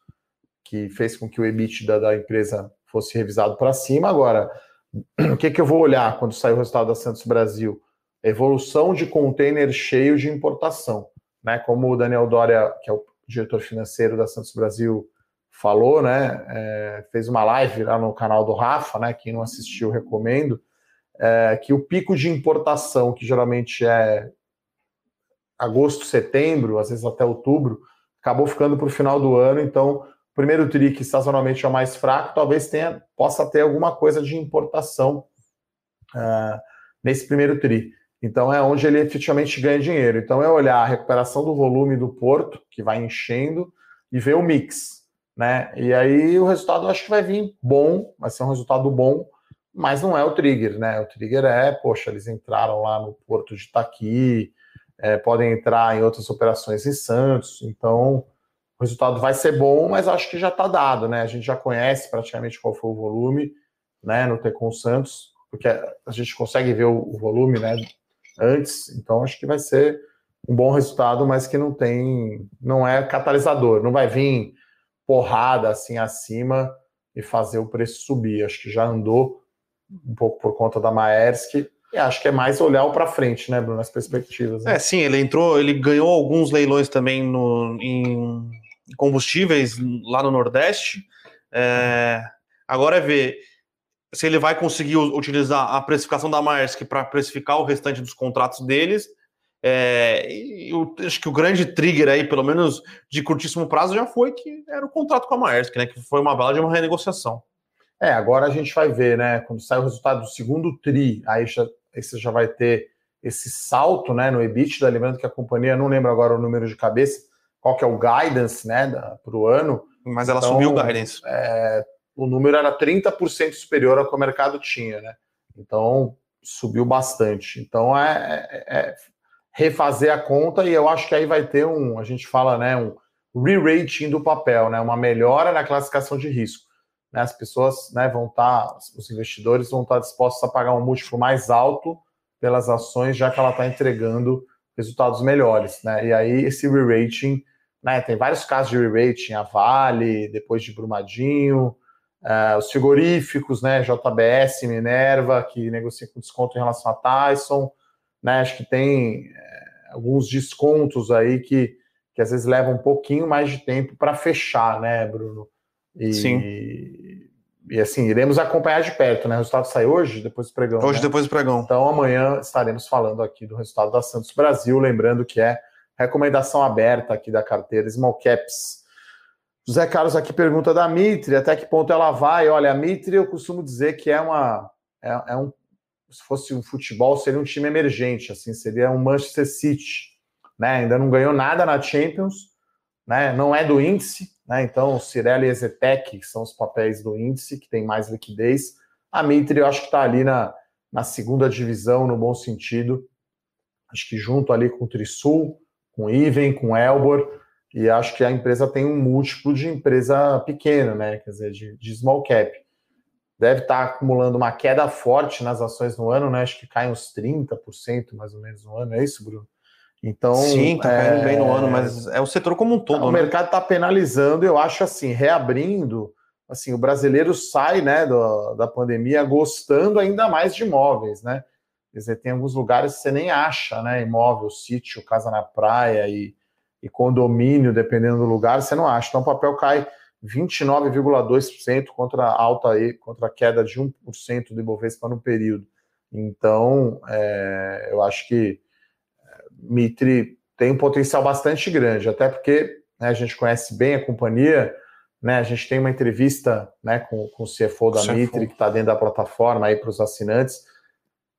que fez com que o EBITDA da empresa fosse revisado para cima. Agora, [CLEARS THROAT] o que, que eu vou olhar quando sair o resultado da Santos Brasil? Evolução de container cheio de importação, né? Como o Daniel Doria, que é o diretor financeiro da Santos Brasil, falou, né? É, fez uma live lá no canal do Rafa, né? Quem não assistiu, recomendo. É, que o pico de importação, que geralmente é agosto, setembro, às vezes até outubro, acabou ficando para o final do ano. Então, primeiro tri, que sazonalmente é o mais fraco, talvez tenha, possa ter alguma coisa de importação uh, nesse primeiro tri. Então, é onde ele efetivamente ganha dinheiro. Então, é olhar a recuperação do volume do porto, que vai enchendo, e ver o mix. Né? E aí o resultado eu acho que vai vir bom, vai ser um resultado bom, mas não é o trigger, né? O trigger é, poxa, eles entraram lá no porto de Itaqui, é, podem entrar em outras operações em Santos, então o resultado vai ser bom, mas acho que já está dado, né? A gente já conhece praticamente qual foi o volume, né, no Tecon Santos, porque a gente consegue ver o, volume, né, antes, então acho que vai ser um bom resultado, mas que não tem, não é catalisador, não vai vir porrada assim acima e fazer o preço subir. Acho que já andou um pouco por conta da Maersk, e acho que é mais olhar para frente, né, Bruno, as perspectivas. Né? É, sim, ele entrou, ele ganhou alguns leilões também no, em combustíveis lá no Nordeste. É, agora é ver se ele vai conseguir utilizar a precificação da Maersk para precificar o restante dos contratos deles. É, eu acho que o grande trigger aí, pelo menos de curtíssimo prazo, já foi que era o contrato com a Maersk, né? Que foi uma bala de uma renegociação. É, agora a gente vai ver, né? Quando sai o resultado do segundo TRI, aí, já, aí você já vai ter esse salto né, no EBITDA, lembrando que a companhia, não lembro agora o número de cabeça, qual que é o guidance né, para o ano. Mas ela então, subiu o guidance. É, o número era 30% superior ao que o mercado tinha, né? Então subiu bastante. Então é, é, é, refazer a conta e eu acho que aí vai ter um, a gente fala, né, um re-rating do papel, né? Uma melhora na classificação de risco. Né, as pessoas né, vão estar, tá, os investidores vão estar tá dispostos a pagar um múltiplo mais alto pelas ações, já que ela está entregando resultados melhores. Né? E aí esse re-rating, né, tem vários casos de re-rating, a Vale, depois de Brumadinho, Uh, os frigoríficos, né, JBS, Minerva, que negocia com desconto em relação a Tyson, né, acho que tem é, alguns descontos aí que, que às vezes levam um pouquinho mais de tempo para fechar, né, Bruno? E, Sim. E, assim, iremos acompanhar de perto, né? O resultado sai hoje, depois do pregão. Hoje, né? depois do pregão. Então, amanhã estaremos falando aqui do resultado da Santos Brasil, lembrando que é recomendação aberta aqui da carteira Small Caps José Carlos aqui pergunta da Mitre, até que ponto ela vai? Olha, a Mitre eu costumo dizer que é uma. É, é, um, se fosse um futebol, seria um time emergente, assim, seria um Manchester City. Né? Ainda não ganhou nada na Champions, né? não é do índice, né? então o Cirelli e Ezetec são os papéis do índice, que tem mais liquidez. A Mitre eu acho que está ali na, na segunda divisão, no bom sentido. Acho que junto ali com o Trisul, com o Iven, com o Elbor e acho que a empresa tem um múltiplo de empresa pequena, né? Quer dizer, de, de small cap. Deve estar acumulando uma queda forte nas ações no ano, né? Acho que cai uns 30% mais ou menos no ano, é isso, Bruno? Então. Sim, tá caindo é... bem no ano, mas é o setor como um todo. O né? mercado está penalizando, eu acho assim, reabrindo. Assim, o brasileiro sai né, do, da pandemia gostando ainda mais de imóveis, né? Quer dizer, tem alguns lugares que você nem acha, né? Imóvel, sítio, casa na praia e e condomínio, dependendo do lugar, você não acha. Então o papel cai 29,2% contra a alta aí, contra a queda de 1% do Ibovespa no período. Então, é, eu acho que Mitre tem um potencial bastante grande, até porque né, a gente conhece bem a companhia, né, a gente tem uma entrevista né, com, com o CFO da CFO. Mitre, que está dentro da plataforma aí para os assinantes.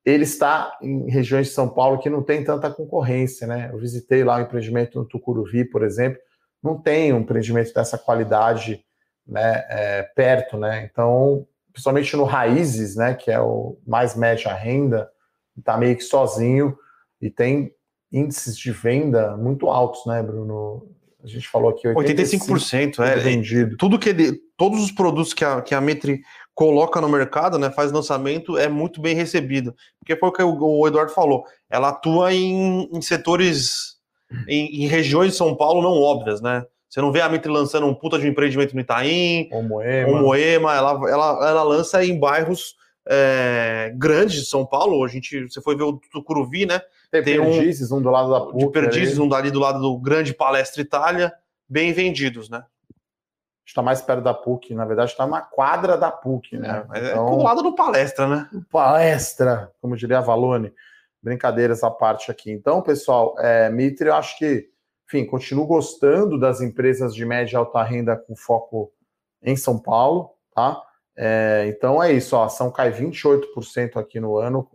ele está em regiões de São Paulo que não tem tanta concorrência, né? Eu visitei lá o empreendimento no Tucuruvi, por exemplo, não tem um empreendimento dessa qualidade né, é, perto, né? Então, principalmente no Raízes, né, que é o mais média renda, está meio que sozinho e tem índices de venda muito altos, né, Bruno? A gente falou aqui 85%, é, vendido. Tudo que ele, todos os produtos que a, que a Metri coloca no mercado, né, faz lançamento, é muito bem recebido. Porque foi o que o, o Eduardo falou, ela atua em, em setores, em, em, regiões de São Paulo não óbvias, né? Você não vê a Mitre lançando um puta de um empreendimento no Itaim, ou Moema, ou Moema ela, ela, ela lança em bairros é, grandes de São Paulo. A gente, você foi ver o Tucuruvi, né? Tem, tem Perdizes, um, um do lado da PUC. De Perdizes, um dali do lado do Grande Palestra Itália, bem vendidos, né? Está mais perto da PUC, na verdade está na quadra da PUC, né? É, então, é do lado do Palestra, né? Palestra, como diria a Valone. Brincadeiras à parte aqui. Então, pessoal, é, Mitre, eu acho que enfim, continuo gostando das empresas de média e alta renda com foco em São Paulo, tá? É, então é isso, a ação cai 28% aqui no ano,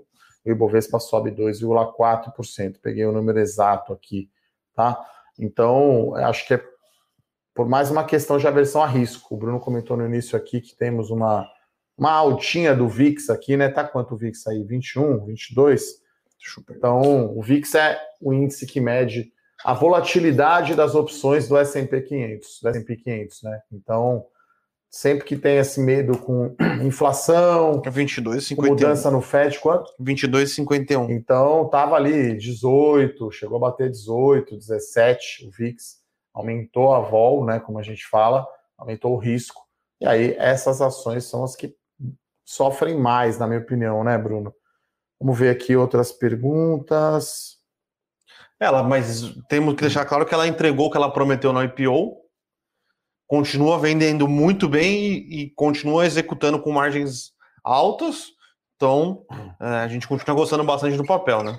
o Ibovespa sobe 2,4%. Peguei o número exato aqui, tá? Então, acho que é por mais uma questão de aversão a risco. O Bruno comentou no início aqui que temos uma, uma altinha do VIX aqui, né? Tá quanto o VIX aí? 21, 22? Então, o VIX é o índice que mede a volatilidade das opções do S&P 500, do S&P 500, né? Então, sempre que tem esse medo com [CLEARS THROAT] inflação, 22, é mudança no Fed, quanto? 22,51. Então, tava ali 18, chegou a bater 18, 17, o VIX aumentou a vol, né, como a gente fala, aumentou o risco. E aí essas ações são as que sofrem mais, na minha opinião, né, Bruno? Vamos ver aqui outras perguntas. Ela, mas temos que deixar claro que ela entregou o que ela prometeu no IPO, continua vendendo muito bem e, e continua executando com margens altas. Então, é, a gente continua gostando bastante do papel, né?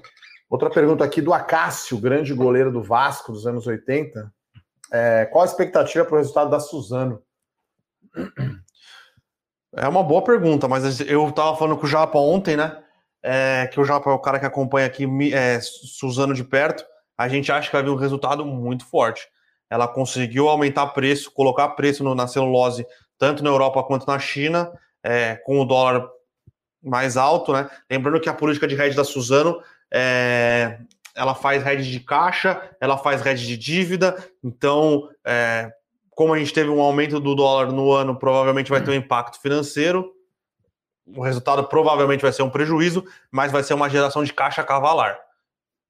Outra pergunta aqui do Acácio, grande goleiro do Vasco dos anos 80. É, qual a expectativa para o resultado da Suzano? É uma boa pergunta, mas eu estava falando com o Japa ontem, né? É, que o Japa é o cara que acompanha aqui é, Suzano de perto a gente acha que vai vir um resultado muito forte. Ela conseguiu aumentar preço, colocar preço no, na celulose, tanto na Europa quanto na China, é, com o dólar mais alto, né? Lembrando que a política de hedge da Suzano é, ela faz hedge de caixa, ela faz hedge de dívida, então, é, como a gente teve um aumento do dólar no ano, provavelmente vai ter um impacto financeiro. O resultado provavelmente vai ser um prejuízo, mas vai ser uma geração de caixa cavalar.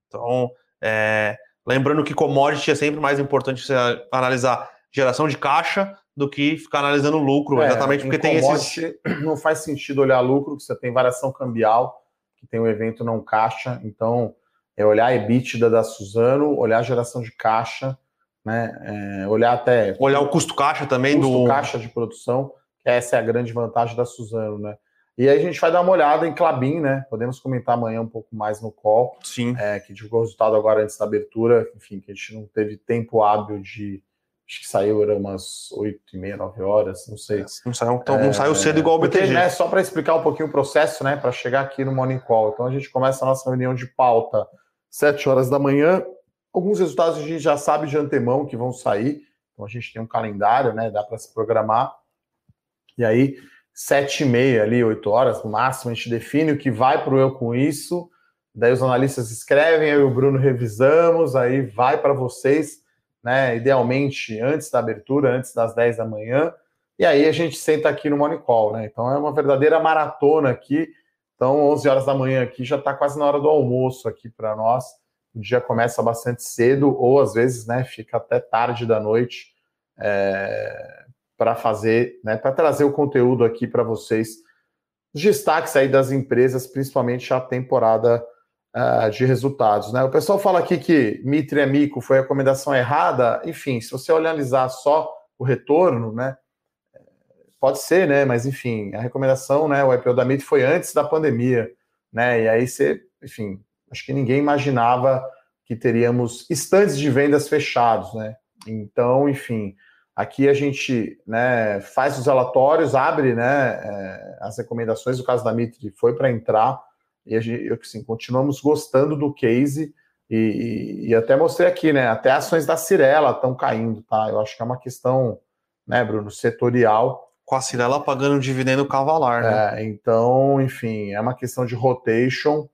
Então, é, lembrando que commodity é sempre mais importante você analisar geração de caixa do que ficar analisando lucro, é, exatamente porque tem esses. Não faz sentido olhar lucro, que você tem variação cambial, que tem o um evento não caixa, então é olhar a EBITDA da Suzano, olhar a geração de caixa, né? É, olhar até. Olhar o custo caixa também custo do. caixa de produção, que essa é a grande vantagem da Suzano, né? E aí a gente vai dar uma olhada em Clabin, né? Podemos comentar amanhã um pouco mais no call. Sim. É, que divulgou o resultado agora antes da abertura. Enfim, que a gente não teve tempo hábil de. Acho que saiu, era umas 8 e meia, 9 horas, não sei. Não saiu, então, não saiu cedo igual o BTG. Porque, né, só para explicar um pouquinho o processo, né? Para chegar aqui no Morning Call. Então a gente começa a nossa reunião de pauta 7 horas da manhã. Alguns resultados a gente já sabe de antemão que vão sair. Então a gente tem um calendário, né? Dá para se programar. E aí sete e meia ali, oito horas no máximo, a gente define o que vai para o eu com isso, daí os analistas escrevem, eu e o Bruno revisamos, aí vai para vocês, né, idealmente antes da abertura, antes das 10 da manhã, e aí a gente senta aqui no Morning Call, né, então é uma verdadeira maratona aqui, então 11 horas da manhã aqui já está quase na hora do almoço aqui para nós, o dia começa bastante cedo, ou às vezes, né, fica até tarde da noite, é para fazer, né, para trazer o conteúdo aqui para vocês, os destaques aí das empresas, principalmente a temporada uh, de resultados, né? O pessoal fala aqui que Mitre é mico foi a recomendação errada, enfim, se você analisar só o retorno, né, pode ser, né, mas enfim, a recomendação, né, o IPO da Mitre foi antes da pandemia, né, e aí você, enfim, acho que ninguém imaginava que teríamos estantes de vendas fechados, né? Então, enfim, Aqui a gente né, faz os relatórios, abre né, é, as recomendações. O caso da Mitre foi para entrar, E a gente, assim, continuamos gostando do case. E, e, até mostrei aqui, né? Até ações da Cirela estão caindo, tá? Eu acho que é uma questão, né, Bruno, setorial. Com a Cirela pagando um dividendo cavalar, né? É, então, enfim, é uma questão de rotation.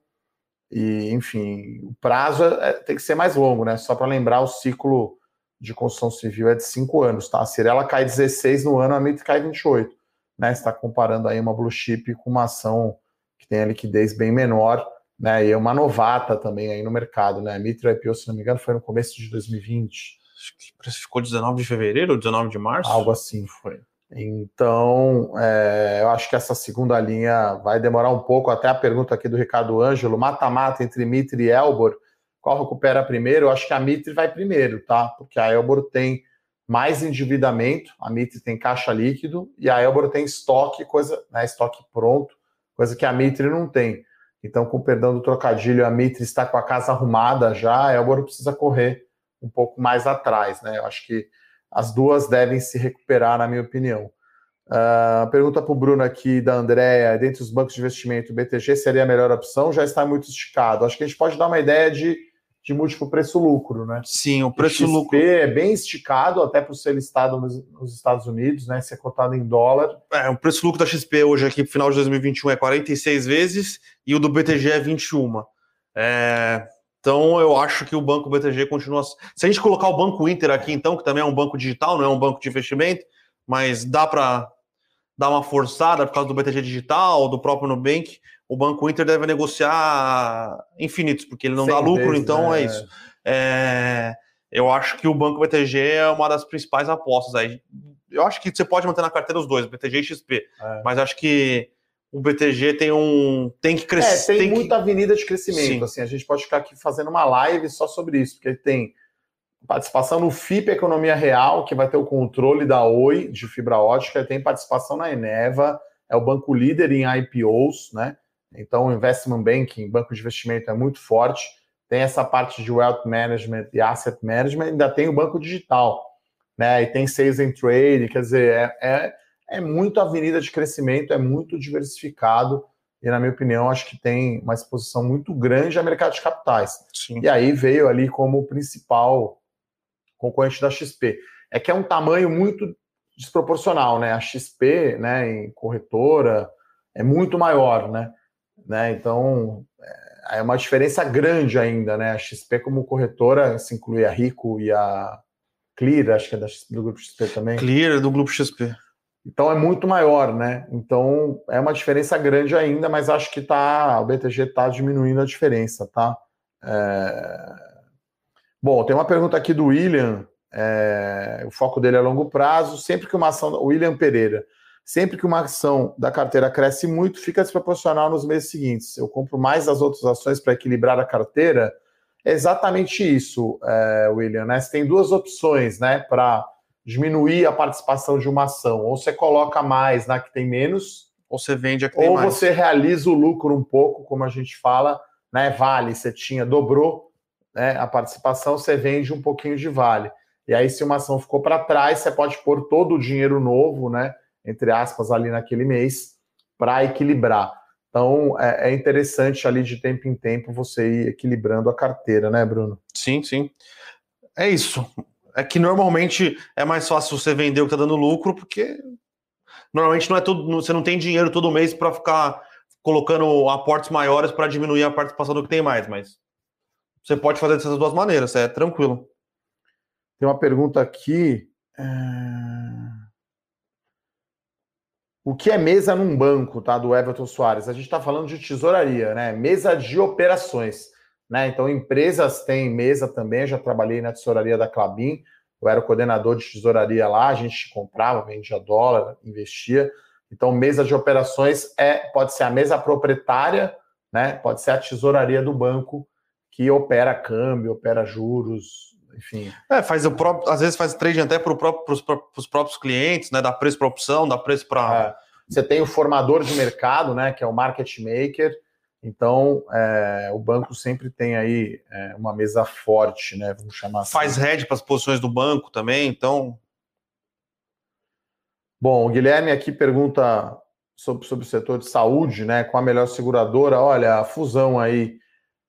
E, enfim, o prazo é, tem que ser mais longo, né? Só para lembrar, o ciclo de construção civil é de 5 anos, tá? A Cirela cai 16 no ano, a MIT cai 28. Né? Você está comparando aí uma blue chip com uma ação que tem a liquidez bem menor né? E é uma novata também aí no mercado, né? A Mitra IPO, se não me engano, foi no começo de 2020. Acho que precificou 19 de fevereiro ou 19 de março? Algo assim foi. Então, é, eu acho que essa segunda linha vai demorar um pouco. Até a pergunta aqui do Ricardo Ângelo: mata-mata entre Mitre e Elbor, qual recupera primeiro? Eu acho que a Mitre vai primeiro, tá? Porque a Elbor tem mais endividamento, a Mitre tem caixa líquido e a Elbor tem estoque, coisa, né, estoque pronto, coisa que a Mitre não tem. Então, com perdão do trocadilho, a Mitre está com a casa arrumada já, a Elboro precisa correr um pouco mais atrás, né? Eu acho que as duas devem se recuperar, na minha opinião. Uh, pergunta para o Bruno aqui da Andréia: dentre os bancos de investimento, o BTG seria a melhor opção? Já está muito esticado. Acho que a gente pode dar uma ideia de de múltiplo preço-lucro, né? Sim, o preço-lucro é bem esticado até para ser listado nos, nos, Estados Unidos, né? Ser cotado em dólar. É, o preço-lucro da XP hoje aqui, final de 2021, é 46 vezes e o do BTG é 21. É, então eu acho que o banco BTG continua. Se a gente colocar o Banco Inter aqui, então, que também é um banco digital, não é um banco de investimento, mas dá para dar uma forçada por causa do BTG digital, do próprio Nubank o Banco Inter deve negociar infinitos, porque ele não dá lucro, então né? é isso. É, eu acho que o Banco BTG é uma das principais apostas aí. Eu acho que você pode manter na carteira os dois, BTG e XP, é. mas acho que o BTG tem um tem que crescer. É, tem, tem muita que... avenida de crescimento. Assim, a gente pode ficar aqui fazendo uma live só sobre isso, porque ele tem participação no FIP Economia Real, que vai ter o controle da Oi de fibra ótica, tem participação na Eneva, é o banco líder em IPOs, né? Então, o investment banking, banco de investimento, é muito forte. Tem essa parte de wealth management e asset management, ainda tem o banco digital, né? E tem sales and trade, quer dizer, é, é, é muito avenida de crescimento, é muito diversificado. E, na minha opinião, acho que tem uma exposição muito grande a mercado de capitais. Sim. E aí veio ali como principal concorrente da XP. É que é um tamanho muito desproporcional, né? A XP, né, em corretora, é muito maior, né? Né? Então é, é uma diferença grande ainda, né? A XP como corretora se inclui a Rico e a Clear, acho que é da, do grupo XP também. Clear do grupo XP. Então é muito maior, né? Então é uma diferença grande ainda, mas acho que tá, o BTG está diminuindo a diferença, tá? É... Bom, tem uma pergunta aqui do William. É... O foco dele é longo prazo. Sempre que uma ação. William Pereira. Sempre que uma ação da carteira cresce muito, fica desproporcional nos meses seguintes. Eu compro mais das outras ações para equilibrar a carteira. É exatamente isso, é, William. Né? Você tem duas opções né, para diminuir a participação de uma ação. Ou você coloca mais na que tem menos, ou você vende a que tem ou mais. Ou você realiza o lucro um pouco, como a gente fala, né? Vale, você tinha, dobrou né, a participação, você vende um pouquinho de vale. E aí, se uma ação ficou para trás, você pode pôr todo o dinheiro novo, né? Entre aspas, ali naquele mês, para equilibrar. Então, é, é, interessante ali de tempo em tempo você ir equilibrando a carteira, né, Bruno? Sim, sim. É isso. É que normalmente é mais fácil você vender o que está dando lucro, porque normalmente não é tudo, você não tem dinheiro todo mês para ficar colocando aportes maiores para diminuir a participação do que tem mais, mas você pode fazer dessas duas maneiras, é tranquilo. Tem uma pergunta aqui. É... O que é mesa num banco, tá? Do Everton Soares. A gente está falando de tesouraria, né? Mesa de operações. Né? Então, empresas têm mesa também. Eu já trabalhei na tesouraria da Clabin. Eu era o coordenador de tesouraria lá. A gente comprava, vendia dólar, investia. Então, mesa de operações é pode ser a mesa proprietária, né? Pode ser a tesouraria do banco que opera câmbio, opera juros, enfim. É, faz o próprio, às vezes faz trading até para próprio, os próprios clientes, né? Dá preço para opção, dá preço para. É. Você tem o formador de mercado, né? Que é o market maker. Então, é, o banco sempre tem aí é, uma mesa forte, né? Vamos chamar assim. Faz hedge para as posições do banco também, então. Bom, o Guilherme aqui pergunta sobre, sobre o setor de saúde, né, com a melhor seguradora, olha, a fusão aí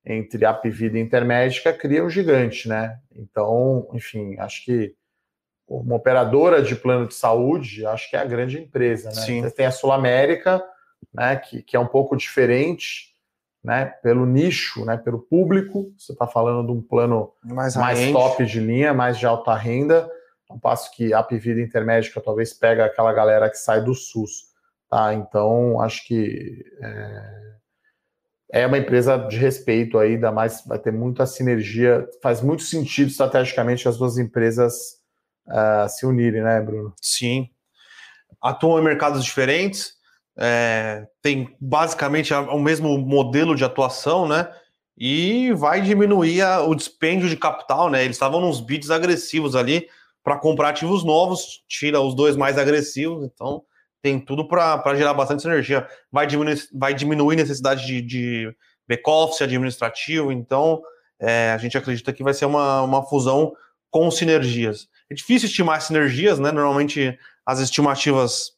entre a Apivida e Intermédica cria um gigante, né? Então, enfim, acho que uma operadora de plano de saúde, acho que é a grande empresa, né? Sim. Você tem a Sul América, né, que, que é um pouco diferente, né, pelo nicho, né, pelo público. Você está falando de um plano mais, mais top de linha, mais de alta renda, ao passo que a Apivida Intermédica talvez pega aquela galera que sai do SUS. Tá? Então, acho que é, é uma empresa de respeito aí, ainda mais vai ter muita sinergia, faz muito sentido estrategicamente as duas empresas uh, se unirem, né, Bruno? Sim. Atuam em mercados diferentes, é, tem basicamente o mesmo modelo de atuação, né? E vai diminuir a, o dispêndio de capital, né? Eles estavam nos bids agressivos ali para comprar ativos novos, tira os dois mais agressivos, então tem tudo para gerar bastante energia. Vai diminuir, vai diminuir necessidade de, de back-office administrativo, então é, a gente acredita que vai ser uma, uma fusão com sinergias. É difícil estimar sinergias, né? Normalmente as estimativas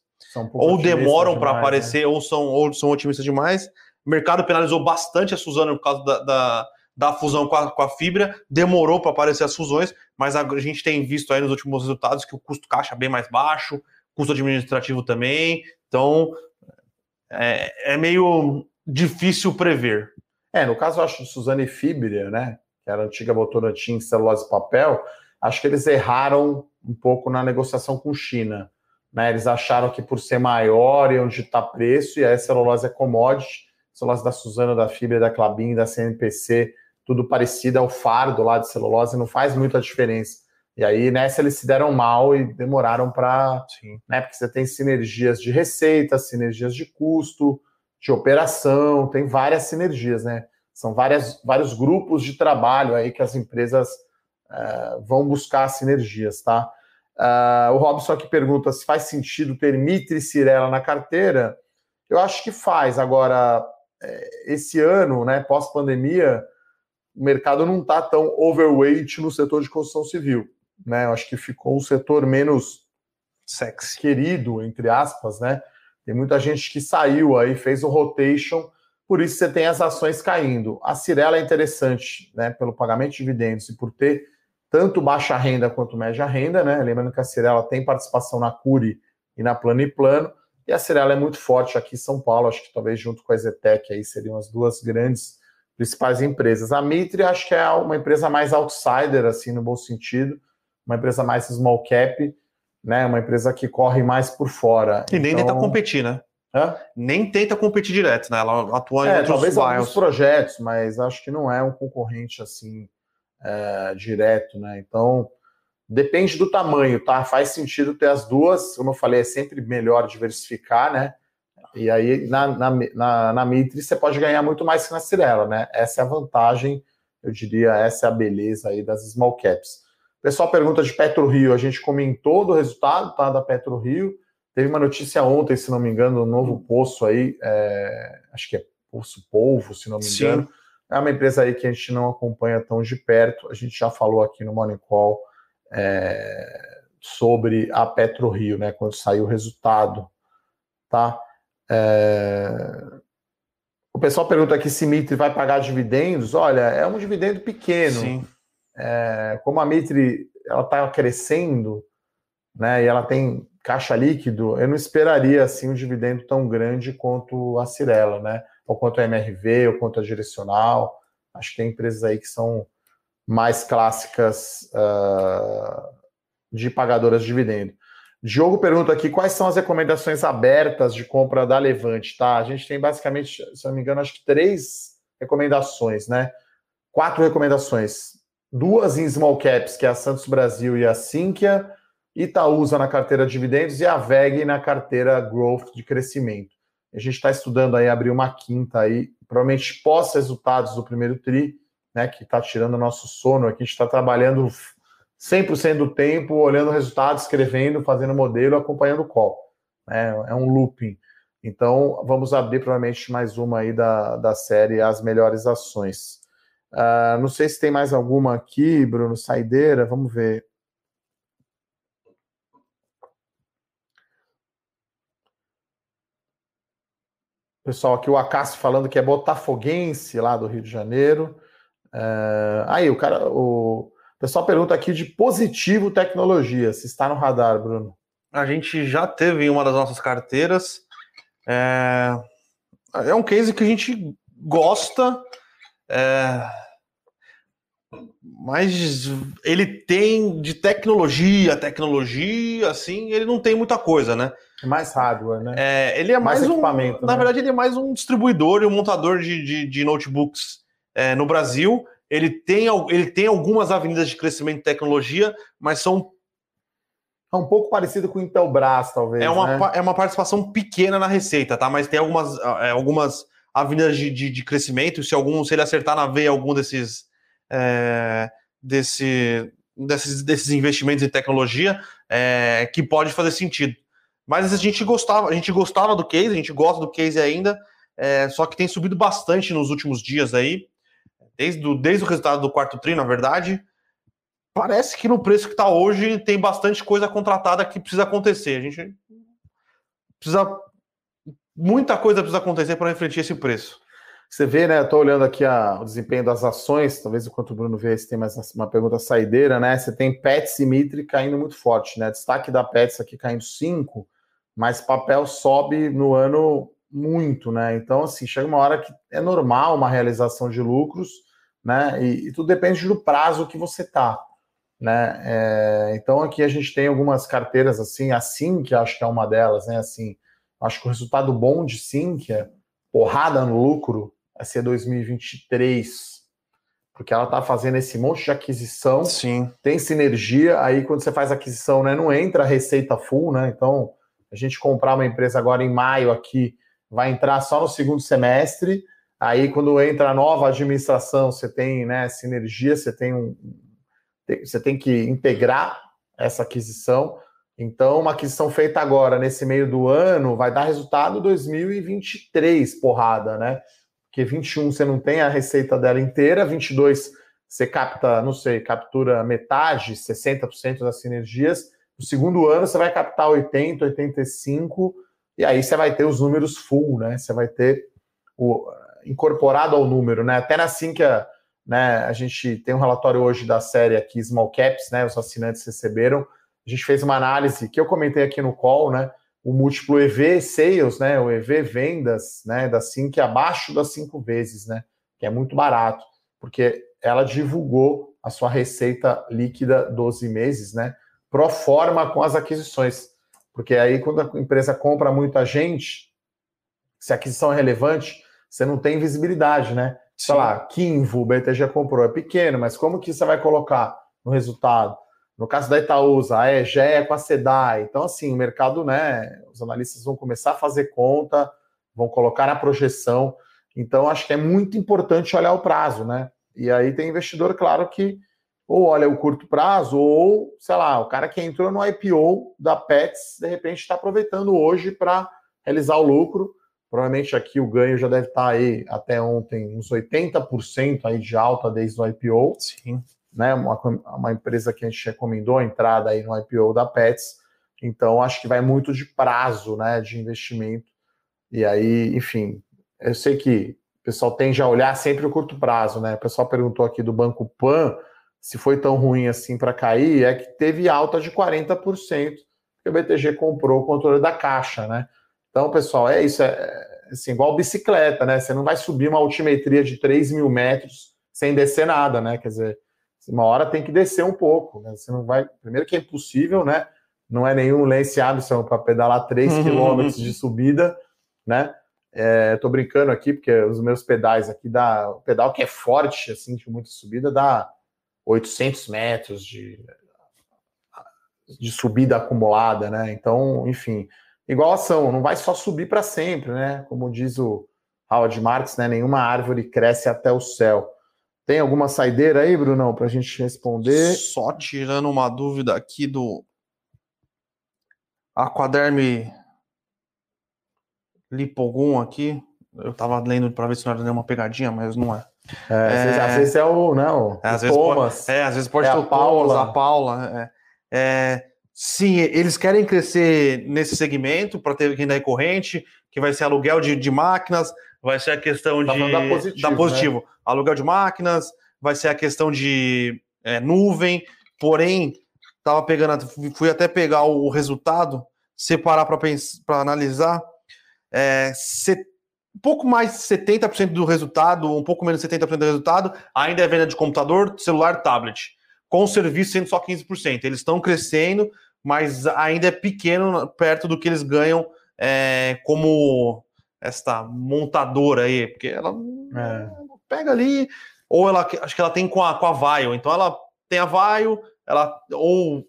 ou demoram para né? aparecer né? ou, são, ou são otimistas demais. O mercado penalizou bastante a Suzano por causa da, da, da fusão com a, com a fibra, demorou para aparecer as fusões, mas a, a gente tem visto aí nos últimos resultados que o custo caixa é bem mais baixo, custo administrativo também. Então, é, é meio difícil prever. É, no caso, eu acho de Suzano e Fibria, né? Que era a antiga Votorantim, celulose e papel, acho que eles erraram um pouco na negociação com China. Né? Eles acharam que por ser maior iam ditar preço, e a celulose é commodity, celulose da Suzano, da Fibra, da Clabin, da CNPC, tudo parecido, é o fardo lá de celulose, não faz muita diferença. E aí nessa eles se deram mal e demoraram para. Né, porque você tem sinergias de receita, sinergias de custo, de operação, tem várias sinergias, né? São várias, vários grupos de trabalho aí que as empresas uh, vão buscar sinergias, tá? Uh, o Robson aqui pergunta se faz sentido ter Mitre e Cirela na carteira. Eu acho que faz. Agora, é, esse ano, né, pós-pandemia, o mercado não está tão overweight no setor de construção civil né? Eu acho que ficou um setor menos sexy, querido, entre aspas, né? Tem muita gente que saiu aí, fez o rotation, por isso você tem as ações caindo. A Cirela é interessante, né? Pelo pagamento de dividendos e por ter tanto baixa renda quanto média renda, né? Lembrando que a Cirela tem participação na Curi e na Plano e Plano, e a Cirela é muito forte aqui em São Paulo, acho que talvez junto com a Zetec aí seriam as duas grandes principais empresas. A Mitre acho que é uma empresa mais outsider, assim, no bom sentido, uma empresa mais small cap, né? Uma empresa que corre mais por fora. E nem então... tenta competir, né? Hã? Nem tenta competir direto, né? Ela atua é, em outros talvez alguns projetos, mas acho que não é um concorrente assim é, direto, né? Então depende do tamanho, tá? Faz sentido ter as duas, como eu falei, é sempre melhor diversificar, né? E aí na, na, na, na Mitre você pode ganhar muito mais que na Cirela, né? Essa é a vantagem, eu diria, essa é a beleza aí das small caps. Pessoal pergunta de Petro Rio, a gente comentou do resultado tá, da Petro Rio. Teve uma notícia ontem, se não me engano, um novo poço aí, é, acho que é Poço Polvo, se não me engano. Sim. É uma empresa aí que a gente não acompanha tão de perto. A gente já falou aqui no Morning Call é, sobre a Petro Rio, né? Quando saiu o resultado, tá? É... O pessoal pergunta aqui se Mitre vai pagar dividendos. Olha, é um dividendo pequeno. Sim é, como a Mitre está crescendo, né, e ela tem caixa líquido, eu não esperaria assim um dividendo tão grande quanto a Cirela, né, ou quanto a MRV, ou quanto a Direcional. Acho que tem empresas aí que são mais clássicas uh, de pagadoras de dividendo. Diogo pergunta aqui quais são as recomendações abertas de compra da Levante, tá? A gente tem basicamente, se não me engano, acho que três recomendações, né? Quatro recomendações duas em small caps, que é a Santos Brasil e a Sinqia, Itaúsa na carteira de dividendos e a VEG na carteira growth de crescimento. A gente está estudando aí abrir uma quinta aí, provavelmente pós-resultados do primeiro TRI, né, que está tirando o nosso sono aqui, a gente está trabalhando 100% do tempo, olhando o resultado, escrevendo, fazendo modelo, acompanhando o call. Né, é um looping. Então, vamos abrir provavelmente mais uma aí da, da série As Melhores Ações. Uh, não sei se tem mais alguma aqui, Bruno, saideira, vamos ver. Pessoal, aqui o Acácio falando que é botafoguense lá do Rio de Janeiro. É... Aí, o cara, o pessoal pergunta aqui de positivo tecnologia, se está no radar, Bruno. A gente já teve em uma das nossas carteiras. É, é um case que a gente gosta. É mas ele tem de tecnologia, tecnologia, assim, ele não tem muita coisa, né? É mais hardware, né? É, ele é mais, mais equipamento. Um, né? Na verdade, ele é mais um distribuidor e um montador de, de, de notebooks é, no Brasil. Ele tem, ele tem algumas avenidas de crescimento de tecnologia, mas são. É um pouco parecido com o Intelbras, talvez. É uma, né? é uma participação pequena na receita, tá? Mas tem algumas, é, algumas avenidas de, de, de crescimento. Se algum, se ele acertar na veia algum desses é, desse, desses, desses investimentos em tecnologia é, que pode fazer sentido. Mas a gente gostava, a gente gostava do case, a gente gosta do case ainda, é, só que tem subido bastante nos últimos dias aí, desde, do, desde o resultado do quarto tri, na verdade. Parece que no preço que está hoje tem bastante coisa contratada que precisa acontecer. A gente precisa. Muita coisa precisa acontecer para refletir esse preço. Você vê, né? Eu tô olhando aqui a, o desempenho das ações, talvez enquanto o Bruno vê se tem mais uma pergunta saideira, né? Você tem Pets e Mitre caindo muito forte, né? Destaque da Pets aqui caindo 5, mas papel sobe no ano muito, né? Então, assim, chega uma hora que é normal uma realização de lucros, né? E, e tudo depende do prazo que você tá, né? É, então, aqui a gente tem algumas carteiras assim, a Sim, que acho que é uma delas, né? Assim, acho que o resultado bom de Sim, que é porrada no lucro, vai ser 2023, porque ela está fazendo esse monte de aquisição, Sim. tem sinergia, aí quando você faz aquisição, né, não entra a receita full, né? Então, a gente comprar uma empresa agora em maio aqui, vai entrar só no segundo semestre, aí quando entra a nova administração, você tem, né, sinergia, você tem um você tem que integrar essa aquisição. Então, uma aquisição feita agora, nesse meio do ano, vai dar resultado 2023, porrada, né? porque 21 você não tem a receita dela inteira, 22 você capta, não sei, captura metade, 60% das sinergias. No segundo ano você vai captar 80, 85, e aí você vai ter os números full, né? Você vai ter o incorporado ao número, né? Até na Sinqia, né, a gente tem um relatório hoje da série aqui Small Caps, né? Os assinantes receberam. A gente fez uma análise que eu comentei aqui no call, né? o múltiplo EV sales, né, o EV vendas, né, da Sync abaixo das cinco vezes, né, que é muito barato, porque ela divulgou a sua receita líquida 12 meses, né, pro forma com as aquisições, porque aí quando a empresa compra muita gente, se a aquisição é relevante, você não tem visibilidade, né? Sei lá, Kinvo, o BTG comprou, é pequeno, mas como que você vai colocar no resultado? No caso da Itaúsa, a EGE com a SEDAI. Então, assim, o mercado, né? Os analistas vão começar a fazer conta, vão colocar na projeção. Então, acho que é muito importante olhar o prazo, né? E aí tem investidor, claro, que ou olha o curto prazo, ou, sei lá, o cara que entrou no IPO da Pets, de repente está aproveitando hoje para realizar o lucro. Provavelmente aqui o ganho já deve estar tá aí até ontem uns 80% aí de alta desde o IPO. Sim né? Uma, uma empresa que a gente recomendou a entrada aí no IPO da Pets. Então, acho que vai muito de prazo, né? De investimento. E aí, enfim, eu sei que o pessoal tende a olhar sempre o curto prazo, né? O pessoal perguntou aqui do Banco Pan se foi tão ruim assim para cair, é que teve alta de 40%, porque o BTG comprou o controle da caixa, né? Então, pessoal, é isso, é, é assim, igual bicicleta, né? Você não vai subir uma altimetria de 3 mil metros sem descer nada, né? Quer dizer, uma hora tem que descer um pouco, né? Você não vai. Primeiro que é impossível, né? Não é nenhum Lance Armstrong para pedalar 3 uhum. quilômetros de subida, né? É, tô brincando aqui, porque os meus pedais aqui dá. O pedal que é forte, assim, de muita subida, dá 800 metros de, de subida acumulada, né? Então, enfim, igual ação, não vai só subir para sempre, né? Como diz o Howard Marks, né? Nenhuma árvore cresce até o céu. Tem alguma saideira aí, Brunão, para a gente responder? Só tirando uma dúvida aqui do Aquaderme Lipogum aqui. Eu tava lendo para ver se não era nenhuma pegadinha, mas não é. É, é... Às, vezes, é o, não, né, é, às vezes Thomas. Pode, é, às vezes pode é ter o Paula. Thomas, a Paula. É, é, sim, eles querem crescer nesse segmento para ter renda recorrente, que vai ser aluguel de, de máquinas, vai ser a questão Tá de. da positivo, né? positivo. Aluguel de máquinas, vai ser a questão de é, nuvem. Porém, tava pegando, fui até pegar o resultado, separar para analisar. É, se- um pouco mais de 70% do resultado, um pouco menos de 70% do resultado, ainda é venda de computador, celular, tablet. Com o serviço sendo só 15%. Eles estão crescendo, mas ainda é pequeno perto do que eles ganham é, como esta montadora aí, porque ela É. pega ali, ou ela acho que ela tem com a, com a Vaio, então ela tem a Vaio, ela ou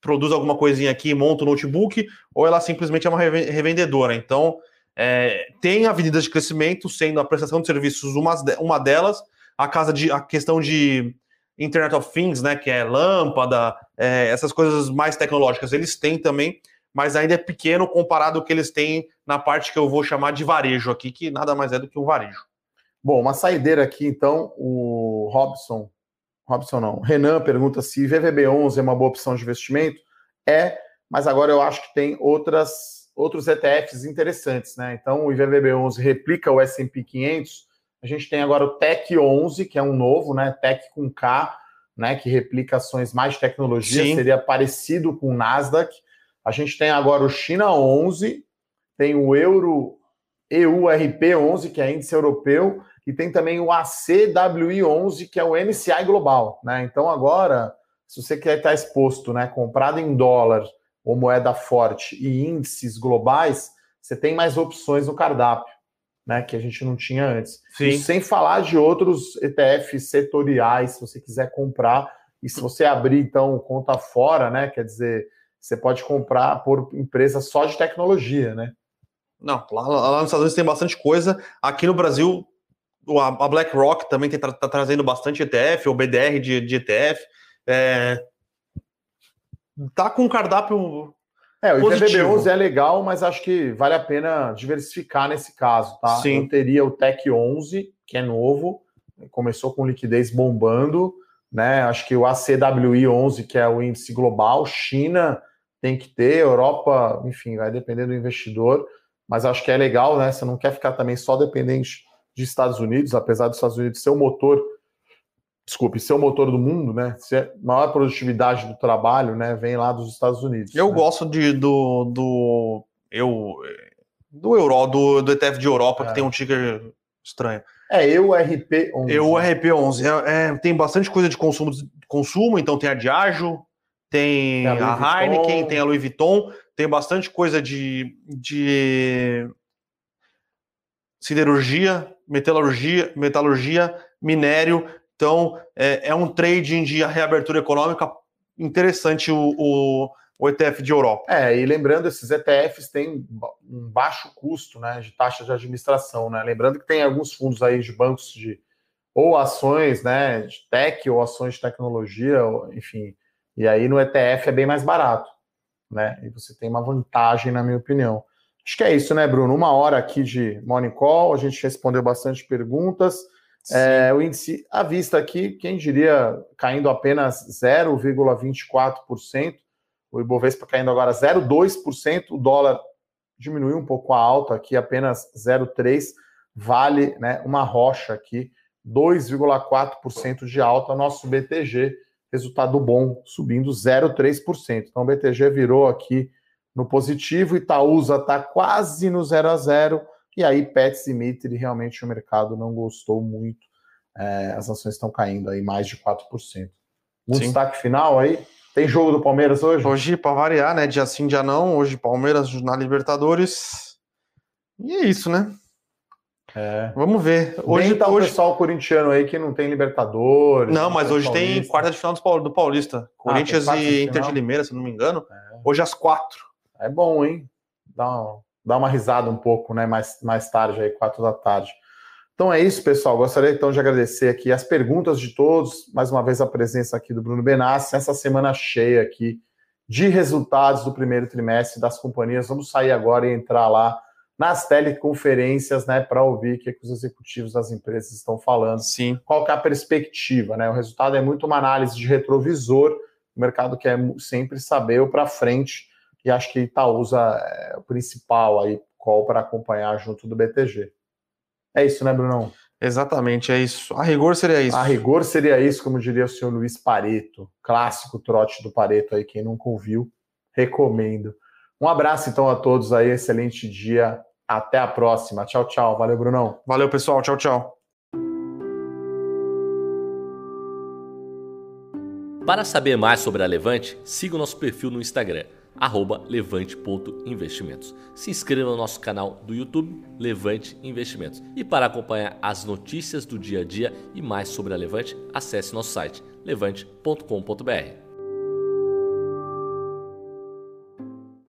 produz alguma coisinha aqui, monta o notebook, ou ela simplesmente é uma reven- revendedora. Então, é, tem avenidas de crescimento, sendo a prestação de serviços uma, uma delas, a casa de a questão de Internet of Things, né, que é lâmpada, é, essas coisas mais tecnológicas, eles têm também, mas ainda é pequeno comparado ao que eles têm na parte que eu vou chamar de varejo aqui, que nada mais é do que um varejo. Bom, uma saideira aqui, então, o Robson, Robson não, Renan pergunta se VVB11 é uma boa opção de investimento. É, mas agora eu acho que tem outras, outros ETFs interessantes, né? Então, o IVVB11 replica o S&P 500. A gente tem agora o TEC 11, que é um novo, né? TEC com K, né? Que replica ações mais de tecnologia, Sim. seria parecido com o Nasdaq. A gente tem agora o China 11, tem o Euro EURP 11, que é índice europeu, e tem também o ACWI11, que é o MCI global, né? Então agora, se você quer estar exposto, né, comprado em dólar ou moeda forte e índices globais, você tem mais opções no cardápio, né, que a gente não tinha antes. Sem falar de outros ETFs setoriais, se você quiser comprar, e se você abrir então conta fora, né, quer dizer, você pode comprar por empresa só de tecnologia, né? Não, lá, lá nos Estados Unidos tem bastante coisa. Aqui no Brasil, o- a, BlackRock também está trazendo bastante ETF, ou BDR de, de ETF. É, tá com um cardápio. É, o Positivo. IVVB11 é legal, mas acho que vale a pena diversificar nesse caso, tá? Sim. Eu teria o TEC 11, que é novo, começou com liquidez bombando, né? Acho que o ACWI 11, que é o índice global, China tem que ter, Europa, enfim, vai depender do investidor, mas acho que é legal, né? Você não quer ficar também só dependente de Estados Unidos, apesar dos Estados Unidos ser o motor, desculpe, ser o motor do mundo, né? Ser maior produtividade do trabalho, né? Vem lá dos Estados Unidos. Eu né? gosto de, do, do. Eu. Do Euro, do, do ETF de Europa, É. que tem um ticker estranho. É EURP 11. Eu, o RP11, é, é, tem bastante coisa de consumo, consumo, então tem a Diageo, tem a a. Heineken, tem a Louis Vuitton, tem bastante coisa de, de siderurgia, metalurgia, metalurgia, minério. Então, é, é um trading de reabertura econômica interessante o, o, o ETF de Europa. É, e lembrando, esses ETFs têm um baixo custo né, de taxa de administração, né? Lembrando que tem alguns fundos aí de bancos de ou ações né, de tech ou ações de tecnologia, ou- enfim. E aí no ETF é bem mais barato, né? E você tem uma vantagem, na minha opinião. Acho que é isso, né, Bruno? Uma hora aqui de Morning Call, a gente respondeu bastante perguntas. É, o índice à vista aqui, quem diria, caindo apenas 0,24%. O Ibovespa caindo agora 0,2%. O dólar diminuiu um pouco a alta aqui, apenas 0,3%. Vale né, uma rocha aqui, 2,4% de alta. Nosso BTG, resultado bom, subindo 0,3%. Então o BTG virou aqui no positivo. Itaúsa está quase no 0 a 0 e aí, Pets e Mitre, realmente o mercado não gostou muito. É, as ações estão caindo aí mais de 4%. Um Sim. destaque final aí. Tem jogo do Palmeiras hoje? Hoje, para variar, né? Dia sim, dia não. Hoje, Palmeiras na Libertadores. E é isso, né? É. Vamos ver. Hoje Hoje, tá o hoje... pessoal corintiano aí que não tem Libertadores. Não, mas tem hoje tem Paulista. quarta de final do Paul- do Paulista. Corinthians quarta de e Inter de? Limeira, se não me engano. É. Hoje às quatro. É bom, hein? Dá uma, dá uma risada um pouco, né? Mais, mais tarde, aí, quatro da tarde. Então é isso, pessoal. Gostaria então de agradecer aqui as perguntas de todos. Mais uma vez a presença aqui do Bruno Benassi. Essa semana cheia aqui de resultados do primeiro trimestre das companhias. Vamos sair agora e entrar lá nas teleconferências, né? Para ouvir o que, os executivos das empresas estão falando Sim. qual que é a perspectiva, né? O resultado é muito uma análise de retrovisor, o mercado quer sempre saber o para frente, e acho que Itaúsa é o principal aí call para acompanhar junto do BTG. É isso, né, Brunão? Exatamente, é isso. A rigor seria isso. A rigor seria isso, como diria o senhor Luiz Pareto, clássico trote do Pareto aí, quem nunca ouviu, recomendo. Um abraço então a todos aí, excelente dia, até a próxima. Tchau, tchau. Valeu, Brunão. Valeu, pessoal. Tchau, tchau. Para saber mais sobre a Levante, siga o nosso perfil no Instagram levante.investimentos. Se inscreva no nosso canal do YouTube Levante Investimentos. E para acompanhar as notícias do dia a dia e mais sobre a Levante, acesse nosso site levante.com.br.